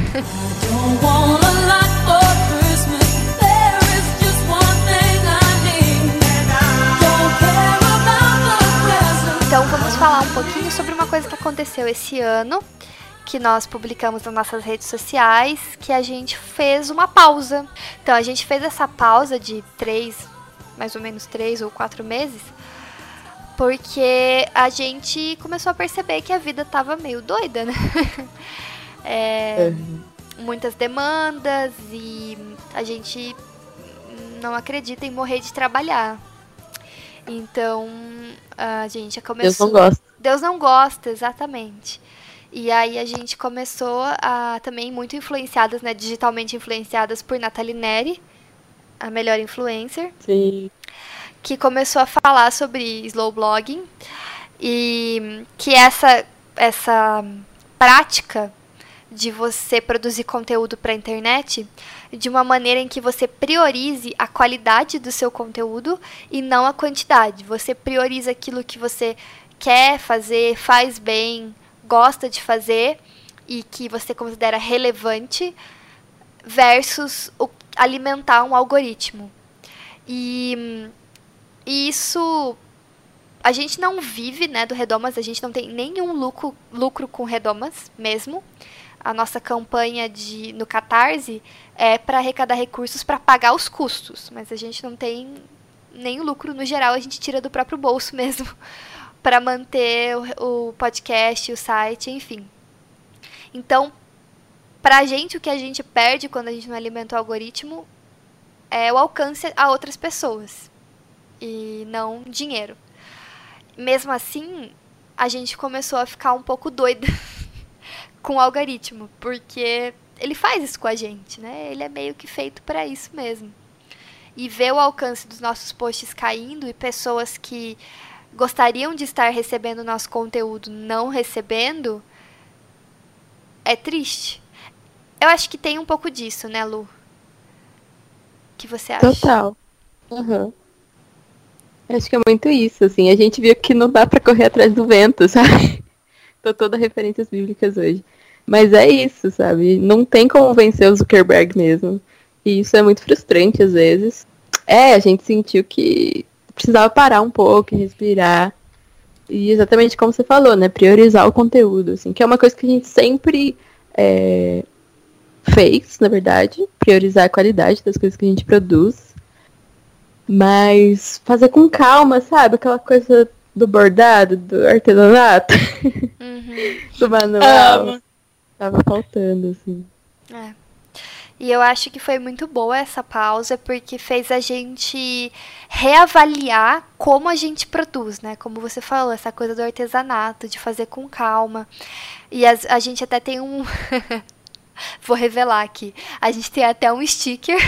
então vamos falar um pouquinho sobre uma coisa que aconteceu esse ano, que nós publicamos nas nossas redes sociais, que a gente fez uma pausa. Então a gente fez essa pausa de três, mais ou menos três ou quatro meses, porque a gente começou a perceber que a vida tava meio doida, né? é, muitas demandas e a gente não acredita em morrer de trabalhar. Então, a gente começou. Deus não gosta. Deus não gosta, exatamente. E aí a gente começou a também muito influenciadas, né, digitalmente influenciadas por Nathalie Neri, a melhor influencer. Sim. Que começou a falar sobre slow blogging e que essa essa prática de você produzir conteúdo para a internet de uma maneira em que você priorize a qualidade do seu conteúdo e não a quantidade. Você prioriza aquilo que você quer fazer, faz bem, gosta de fazer e que você considera relevante versus o, alimentar um algoritmo. E, e isso a gente não vive, né, do Redomas, a gente não tem nenhum lucro, lucro com Redomas mesmo a nossa campanha de no Catarse é para arrecadar recursos para pagar os custos, mas a gente não tem nem lucro no geral, a gente tira do próprio bolso mesmo para manter o, o, podcast, o site, enfim. Então, pra gente o que a gente perde quando a gente não alimenta o algoritmo é o alcance a outras pessoas e não dinheiro. Mesmo assim, a gente começou a ficar um pouco doida com o algoritmo, porque ele faz isso com a gente, né? Ele é meio que feito para isso mesmo. E ver o alcance dos nossos posts caindo e pessoas que gostariam de estar recebendo nosso conteúdo não recebendo é triste. Eu acho que tem um pouco disso, né, Lu? Que você acha? Total. Uhum. Acho que é muito isso, assim. A gente viu que não dá para correr atrás do vento, sabe? Tô toda referências bíblicas hoje. Mas é isso, sabe? Não tem como vencer o Zuckerberg mesmo. E isso é muito frustrante às vezes. É, a gente sentiu que precisava parar um pouco e respirar. E exatamente como você falou, né? Priorizar o conteúdo, assim, que é uma coisa que a gente sempre é, fez, na verdade. Priorizar a qualidade das coisas que a gente produz. Mas fazer com calma, sabe? Aquela coisa do bordado, do artesanato, uhum. do manual. Tava faltando, assim. É. E eu acho que foi muito boa essa pausa, porque fez a gente reavaliar como a gente produz, né? Como você falou, essa coisa do artesanato, de fazer com calma. E a, a gente até tem um. Vou revelar aqui. A gente tem até um sticker,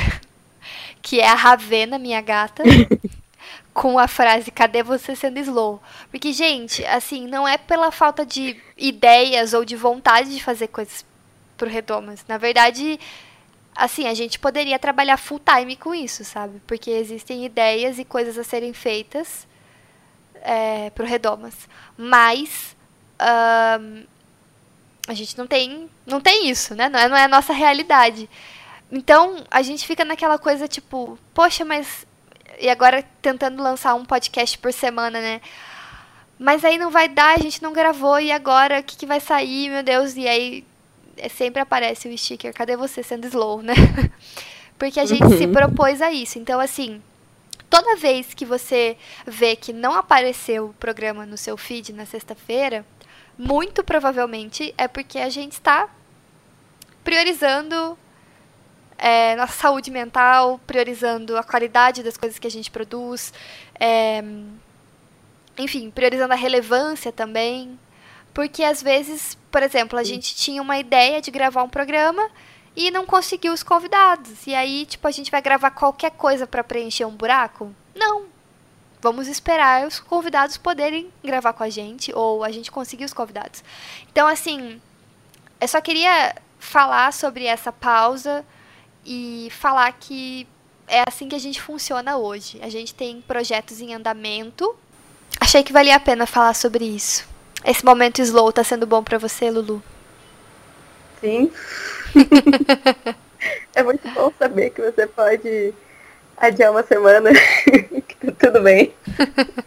que é a Ravena, minha gata. com a frase cadê você sendo slow? Porque, gente, assim, não é pela falta de ideias ou de vontade de fazer coisas pro Redomas. Na verdade, assim, a gente poderia trabalhar full time com isso, sabe? Porque existem ideias e coisas a serem feitas é, pro Redomas. Mas um, a gente não tem, não tem isso, né? Não é, não é a nossa realidade. Então, a gente fica naquela coisa tipo, poxa, mas e agora tentando lançar um podcast por semana, né? Mas aí não vai dar, a gente não gravou, e agora o que, que vai sair, meu Deus? E aí sempre aparece o sticker, cadê você sendo slow, né? Porque a gente se uhum. propôs a isso. Então, assim, toda vez que você vê que não apareceu o programa no seu feed na sexta-feira, muito provavelmente é porque a gente está priorizando é, nossa saúde mental, priorizando a qualidade das coisas que a gente produz, é, enfim, priorizando a relevância também. Porque às vezes, por exemplo, a gente tinha uma ideia de gravar um programa e não conseguiu os convidados. E aí, tipo, a gente vai gravar qualquer coisa para preencher um buraco? Não. Vamos esperar os convidados poderem gravar com a gente ou a gente conseguir os convidados. Então, assim, eu só queria falar sobre essa pausa e falar que é assim que a gente funciona hoje. A gente tem projetos em andamento. Achei que valia a pena falar sobre isso. Esse momento slow tá sendo bom para você, Lulu? Sim. é muito bom saber que você pode adiar uma semana. Tudo bem.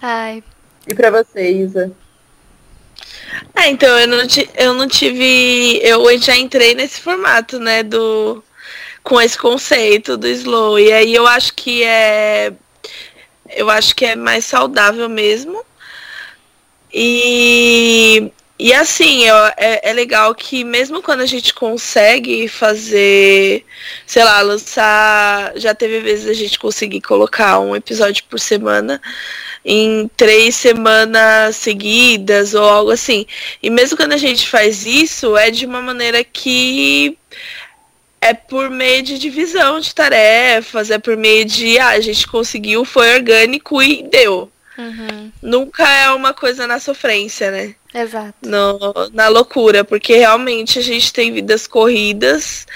Ai. E pra você, Isa? Ah, então eu não, eu não tive. Eu já entrei nesse formato, né? Do. Com esse conceito do slow. E aí eu acho que é. Eu acho que é mais saudável mesmo. E e assim, é, é legal que mesmo quando a gente consegue fazer, sei lá, lançar. Já teve vezes a gente conseguir colocar um episódio por semana em três semanas seguidas ou algo assim. E mesmo quando a gente faz isso, é de uma maneira que é por meio de divisão de tarefas, é por meio de ah, a gente conseguiu, foi orgânico e deu. Uhum. Nunca é uma coisa na sofrência, né? Exato. No, na loucura, porque realmente a gente tem vidas corridas.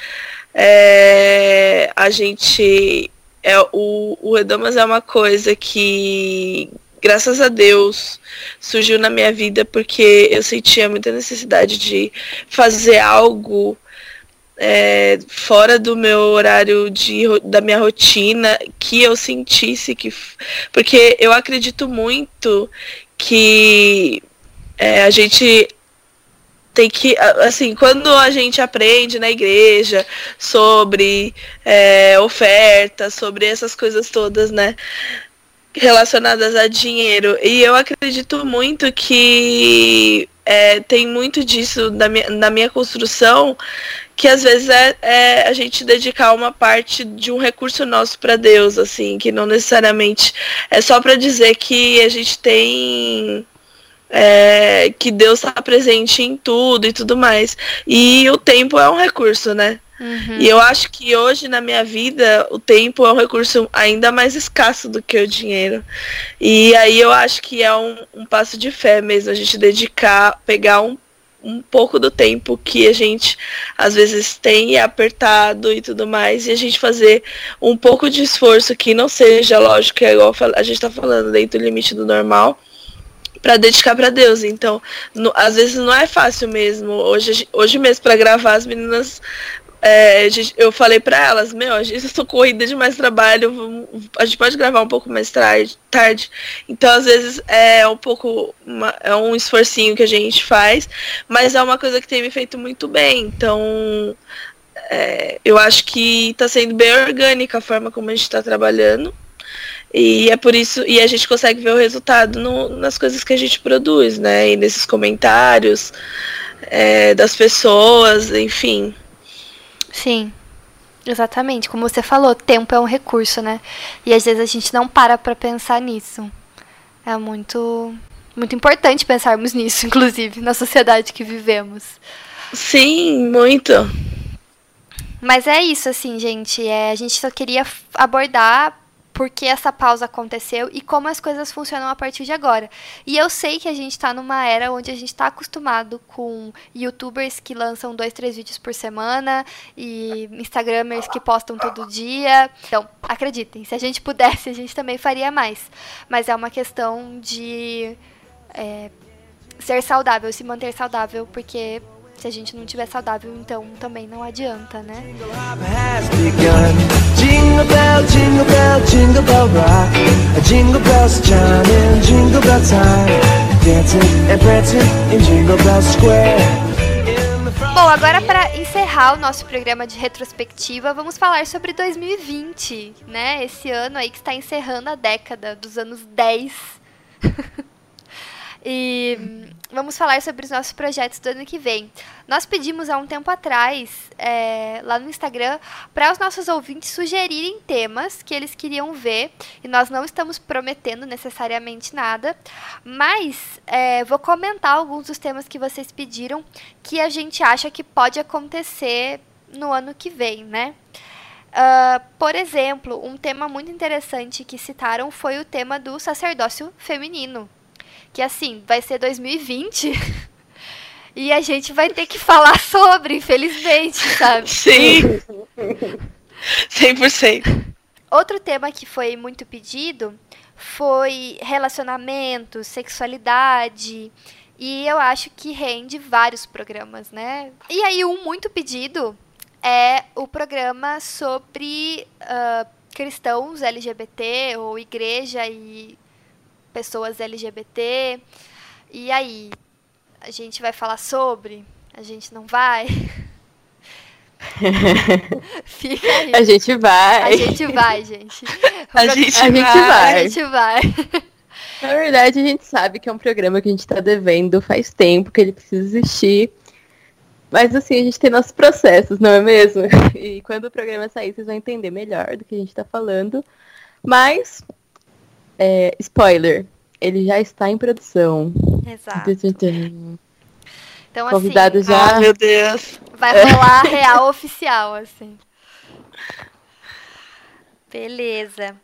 É, a gente. É, o, o Redamas é uma coisa que, graças a Deus, surgiu na minha vida porque eu sentia muita necessidade de fazer algo é, fora do meu horário de, da minha rotina que eu sentisse que porque eu acredito muito que é, a gente tem que assim quando a gente aprende na igreja sobre é, oferta sobre essas coisas todas né relacionadas a dinheiro e eu acredito muito que é, tem muito disso na minha, na minha construção que às vezes é, é, a gente dedicar uma parte de um recurso nosso para Deus, assim, que não necessariamente é só para dizer que a gente tem é, que Deus está presente em tudo e tudo mais. E o tempo é um recurso, né? Uhum. E eu acho que hoje na minha vida o tempo é um recurso ainda mais escasso do que o dinheiro. E aí eu acho que é um, um passo de fé mesmo, a gente dedicar, pegar um um pouco do tempo que a gente às vezes tem é apertado e tudo mais, e a gente fazer um pouco de esforço que não seja, lógico, é igual a gente está falando, dentro do limite do normal, para dedicar para Deus. Então, no, às vezes não é fácil mesmo. Hoje, hoje mesmo, para gravar, as meninas é, eu falei para elas, meu, a gente estou corrida de mais trabalho, a gente pode gravar um pouco mais tarde. Então, às vezes, é um pouco, uma, é um esforcinho que a gente faz, mas é uma coisa que tem me feito muito bem. Então, é, eu acho que está sendo bem orgânica a forma como a gente está trabalhando. E é por isso, e a gente consegue ver o resultado no, nas coisas que a gente produz, né? E nesses comentários é, das pessoas, enfim. Sim. Exatamente, como você falou, tempo é um recurso, né? E às vezes a gente não para para pensar nisso. É muito muito importante pensarmos nisso, inclusive, na sociedade que vivemos. Sim, muito. Mas é isso, assim, gente. É, a gente só queria abordar por que essa pausa aconteceu e como as coisas funcionam a partir de agora. E eu sei que a gente está numa era onde a gente está acostumado com youtubers que lançam dois, três vídeos por semana e instagramers que postam todo dia. Então, acreditem, se a gente pudesse, a gente também faria mais. Mas é uma questão de é, ser saudável, se manter saudável, porque se a gente não tiver saudável, então também não adianta, né? Jingle bell, jingle bell, jingle bell rock. Jingle bells chiming, jingle bell time. Dancing and prancing in Jingle Bell Square. Bom, agora para encerrar o nosso programa de retrospectiva, vamos falar sobre 2020, né? Esse ano aí que está encerrando a década dos anos 10. e vamos falar sobre os nossos projetos do ano que vem. Nós pedimos há um tempo atrás, é, lá no Instagram, para os nossos ouvintes sugerirem temas que eles queriam ver, e nós não estamos prometendo necessariamente nada, mas é, vou comentar alguns dos temas que vocês pediram que a gente acha que pode acontecer no ano que vem, né? Uh, por exemplo, um tema muito interessante que citaram foi o tema do sacerdócio feminino que assim, vai ser 2020 e a gente vai ter que falar sobre, infelizmente, sabe? Sim. 100%. Outro tema que foi muito pedido foi relacionamento, sexualidade, e eu acho que rende vários programas, né? E aí, um muito pedido é o programa sobre uh, cristãos LGBT ou igreja e pessoas LGBT. E aí, a gente vai falar sobre? A gente não vai? Fica aí. A gente vai. A gente vai, gente. A gente, A gente vai. vai. A gente vai. Na verdade, a gente sabe que é um programa que a gente tá devendo faz tempo, que ele precisa existir. Mas assim, a gente tem nossos processos, não é mesmo? E quando o programa sair, vocês vão entender melhor do que a gente tá falando. Mas, é, spoiler, ele já está em produção. Exato. Então, assim, Convidado já. Ah, meu Deus. vai rolar a real oficial, assim. Beleza.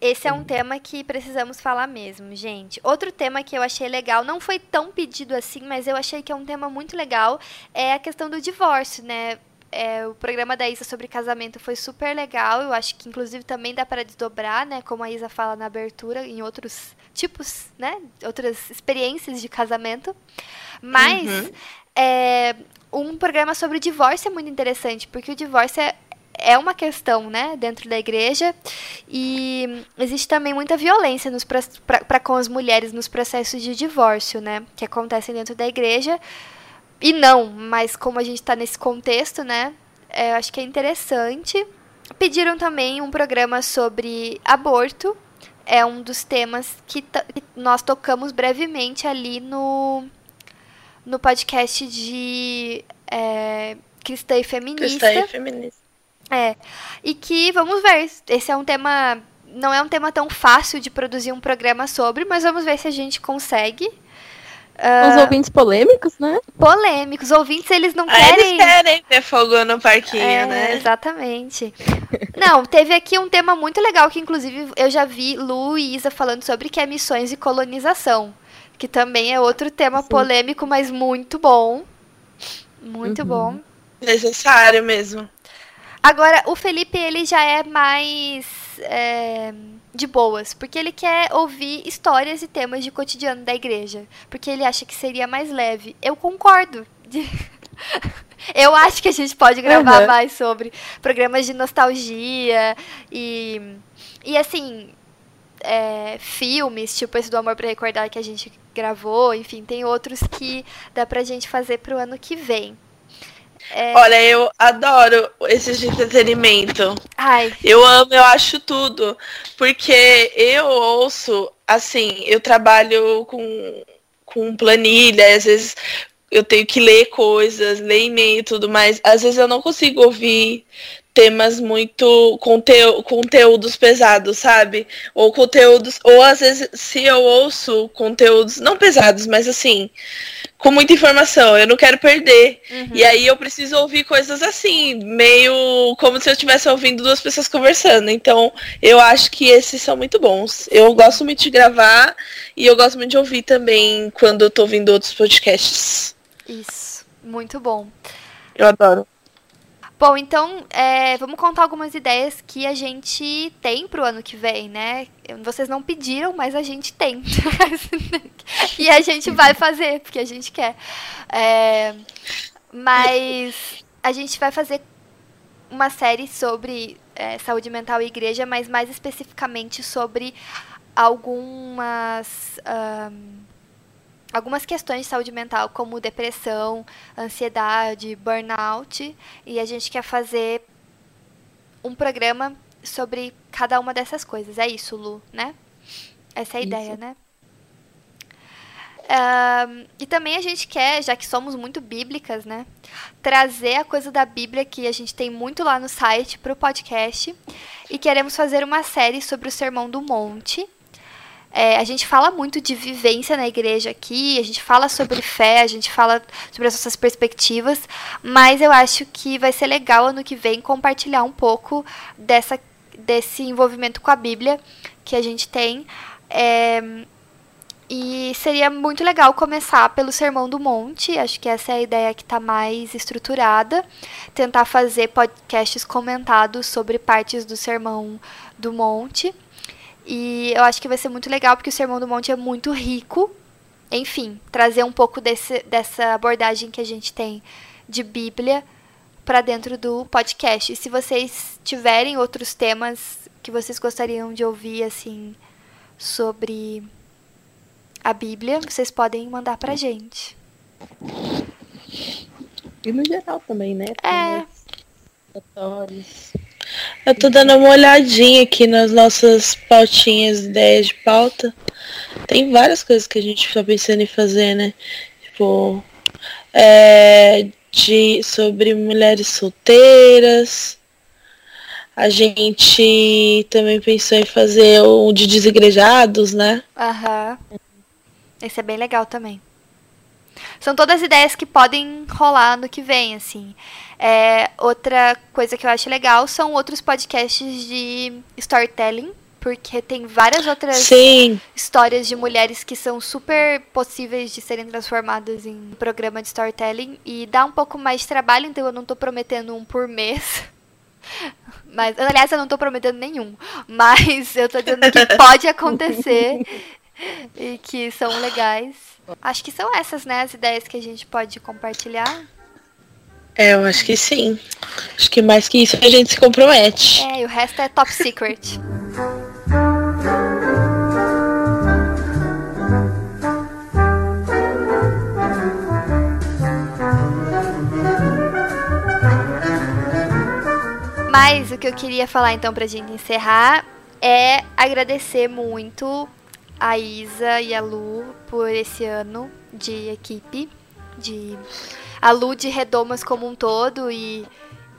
Esse é um tema que precisamos falar mesmo, gente. Outro tema que eu achei legal, não foi tão pedido assim, mas eu achei que é um tema muito legal, é a questão do divórcio, né? É, o programa da Isa sobre casamento foi super legal. Eu acho que, inclusive, também dá para desdobrar, né? Como a Isa fala na abertura, em outros tipos, né? Outras experiências de casamento. Mas Uhum. é, um programa sobre divórcio é muito interessante, porque o divórcio é, é uma questão, né, dentro da igreja, e existe também muita violência para com as mulheres nos processos de divórcio, né, que acontecem dentro da igreja. E não, mas como a gente está nesse contexto, né, é, eu acho que é interessante. Pediram também um programa sobre aborto. É um dos temas que, que nós tocamos brevemente ali no, no podcast de é, Cristã e Feminista. Cristã e feminista. É. E que, vamos ver, esse é um tema. Não é um tema tão fácil de produzir um programa sobre, mas vamos ver se a gente consegue. Os ouvintes polêmicos, né? Polêmicos, ouvintes, eles não Ah, querem. eles querem ver fogo no parquinho, É, né? Exatamente. Não, teve aqui um tema muito legal que, inclusive, eu já vi Lu e Isa falando sobre, que é missões e colonização. Que também é outro tema Sim. polêmico, mas muito bom. Muito Uhum. bom. Necessário mesmo. Agora, o Felipe, ele já é mais é, de boas, porque ele quer ouvir histórias e temas de cotidiano da igreja, porque ele acha que seria mais leve. Eu concordo. Eu acho que a gente pode gravar Uhum. mais sobre programas de nostalgia e, e assim, é, filmes, tipo esse do Amor pra Recordar que a gente gravou, enfim, tem outros que dá pra gente fazer pro ano que vem. É, Olha, eu adoro esses de entretenimento. ai, Eu amo, eu acho tudo. Porque eu ouço, assim, eu trabalho com, com planilha, às vezes eu tenho que ler coisas, ler e-mail e tudo mais. Às vezes eu não consigo ouvir temas muito conteú conteúdos pesados, sabe? Ou conteúdos, ou às vezes se eu ouço conteúdos não pesados, mas assim, com muita informação, eu não quero perder. E aí eu preciso ouvir coisas assim, meio como se eu estivesse ouvindo duas pessoas conversando. Então, eu acho que esses são muito bons. Eu gosto muito de gravar e eu gosto muito de ouvir também quando eu tô ouvindo outros podcasts. isso, muito bom. Eu adoro. Bom, então, é, vamos contar algumas ideias que a gente tem pro ano que vem, né? Vocês não pediram, mas a gente tem. e a gente vai fazer, porque a gente quer. É, mas a gente vai fazer uma série sobre é, saúde mental e igreja, mas mais especificamente sobre algumas. ahn, algumas questões de saúde mental, como depressão, ansiedade, burnout, e a gente quer fazer um programa sobre cada uma dessas coisas. É isso, Lu, né? Essa é a Isso. ideia, né? Ahn, e também a gente quer, já que somos muito bíblicas, né? Trazer a coisa da Bíblia que a gente tem muito lá no site para o podcast. E queremos fazer uma série sobre o Sermão do Monte. É, a gente fala muito de vivência na igreja aqui, a gente fala sobre fé, a gente fala sobre as nossas perspectivas, mas eu acho que vai ser legal ano que vem compartilhar um pouco dessa, desse envolvimento com a Bíblia que a gente tem. É, e seria muito legal começar pelo Sermão do Monte, acho que essa é a ideia que está mais estruturada. Tentar fazer podcasts comentados sobre partes do Sermão do Monte. E eu acho que vai ser muito legal porque o Sermão do Monte é muito rico. Enfim, trazer um pouco desse, dessa abordagem que a gente tem de Bíblia para dentro do podcast. E se vocês tiverem outros temas que vocês gostariam de ouvir, assim, sobre a Bíblia, vocês podem mandar pra gente. E no geral também, né? É. Temas, Eu tô dando uma olhadinha aqui nas nossas pautinhas, ideias de pauta. Tem várias coisas que a gente tá pensando em fazer, né? Tipo, é, de, sobre mulheres solteiras. A gente também pensou em fazer um de desigrejados, né? Aham. Esse é bem legal também. São todas ideias que podem rolar no que vem, assim. É, outra coisa que eu acho legal são outros podcasts de storytelling, porque tem várias outras Sim, histórias de mulheres que são super possíveis de serem transformadas em programa de storytelling e dá um pouco mais de trabalho, então eu não tô prometendo um por mês. Mas, aliás, eu não tô prometendo nenhum, mas eu tô dizendo que pode acontecer e que são legais. Acho que são essas, né, as ideias que a gente pode compartilhar. É, eu acho que sim. Acho que mais que isso a gente se compromete. É, e o resto é top secret. Mas o que eu queria falar então pra gente encerrar é agradecer muito a Isa e a Lu por esse ano de equipe, de a Lu de Redomas como um todo e,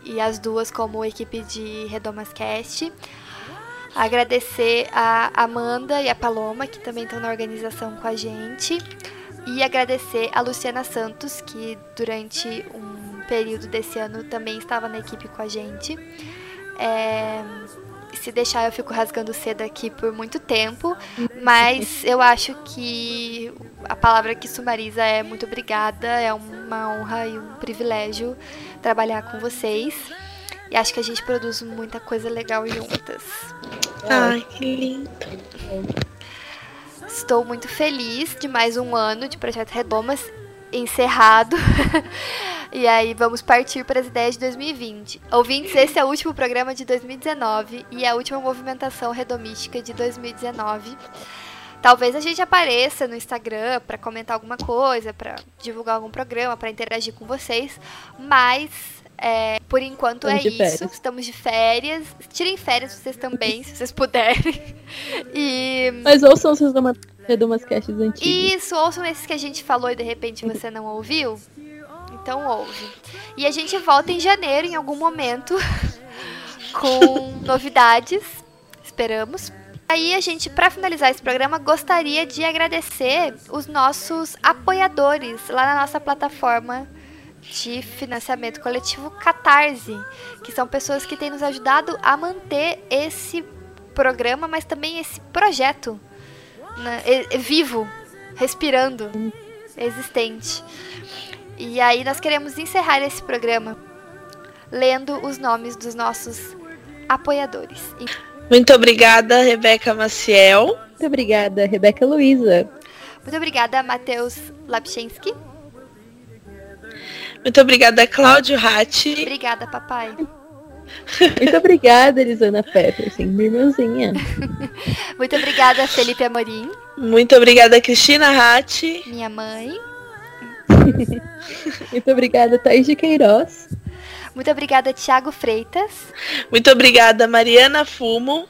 e as duas como equipe de Redomas Cast. Agradecer a Amanda e a Paloma, que também estão na organização com a gente. E agradecer a Luciana Santos, que durante um período desse ano também estava na equipe com a gente. É, se deixar, eu fico rasgando seda aqui por muito tempo, mas eu acho que a palavra que sumariza é muito obrigada, é uma honra e um privilégio trabalhar com vocês. E acho que a gente produz muita coisa legal juntas. Ai, que lindo. Estou muito feliz de mais um ano de Projeto Redomas encerrado. e aí vamos partir para as ideias de 2020. Ouvintes, esse é o último programa de 2019 e a última movimentação redomística de 2019. Talvez a gente apareça no Instagram para comentar alguma coisa, para divulgar algum programa, para interagir com vocês, mas é, por enquanto Estamos é isso. férias. Estamos de férias. Tirem férias vocês também, se vocês puderem. E Mas ouçam os Redomas, Casts antigos. isso, ouçam esses que a gente falou e de repente você não ouviu. Então ouve. E a gente volta em janeiro em algum momento com novidades. Esperamos. Aí a gente, para finalizar esse programa, gostaria de agradecer os nossos apoiadores lá na nossa plataforma de financiamento coletivo Catarse, que são pessoas que têm nos ajudado a manter esse programa, mas também esse projeto né, vivo, respirando, existente. E aí nós queremos encerrar esse programa lendo os nomes dos nossos apoiadores. Muito obrigada, Rebeca Maciel. Muito obrigada, Rebeca Luiza. Muito obrigada, Matheus Lapchensky. Muito obrigada, Cláudio Ratti. Obrigada, papai. Muito obrigada, Elisana Peterson, minha irmãzinha. Muito obrigada, Felipe Amorim, Muito obrigada, Cristina Ratti. minha mãe. Muito obrigada, Thaís de Queiroz. Muito obrigada, Thiago Freitas. Muito obrigada, Mariana Fumo.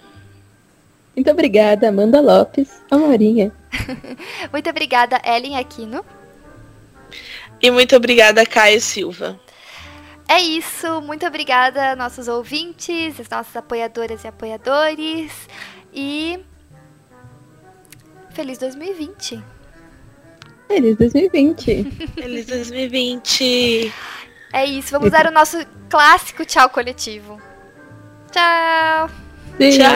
Muito obrigada, Amanda Lopes, a Marinha. Muito obrigada, Ellen Aquino. E muito obrigada, Caio Silva. É isso, muito obrigada, nossos ouvintes, as nossas apoiadoras e apoiadores. E. Feliz 2020! Feliz 2020. Feliz 2020. É isso, vamos dar o nosso clássico tchau coletivo. Tchau! Sim. Tchau!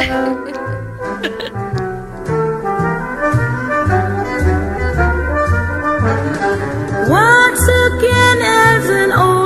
tchau. Once again as an old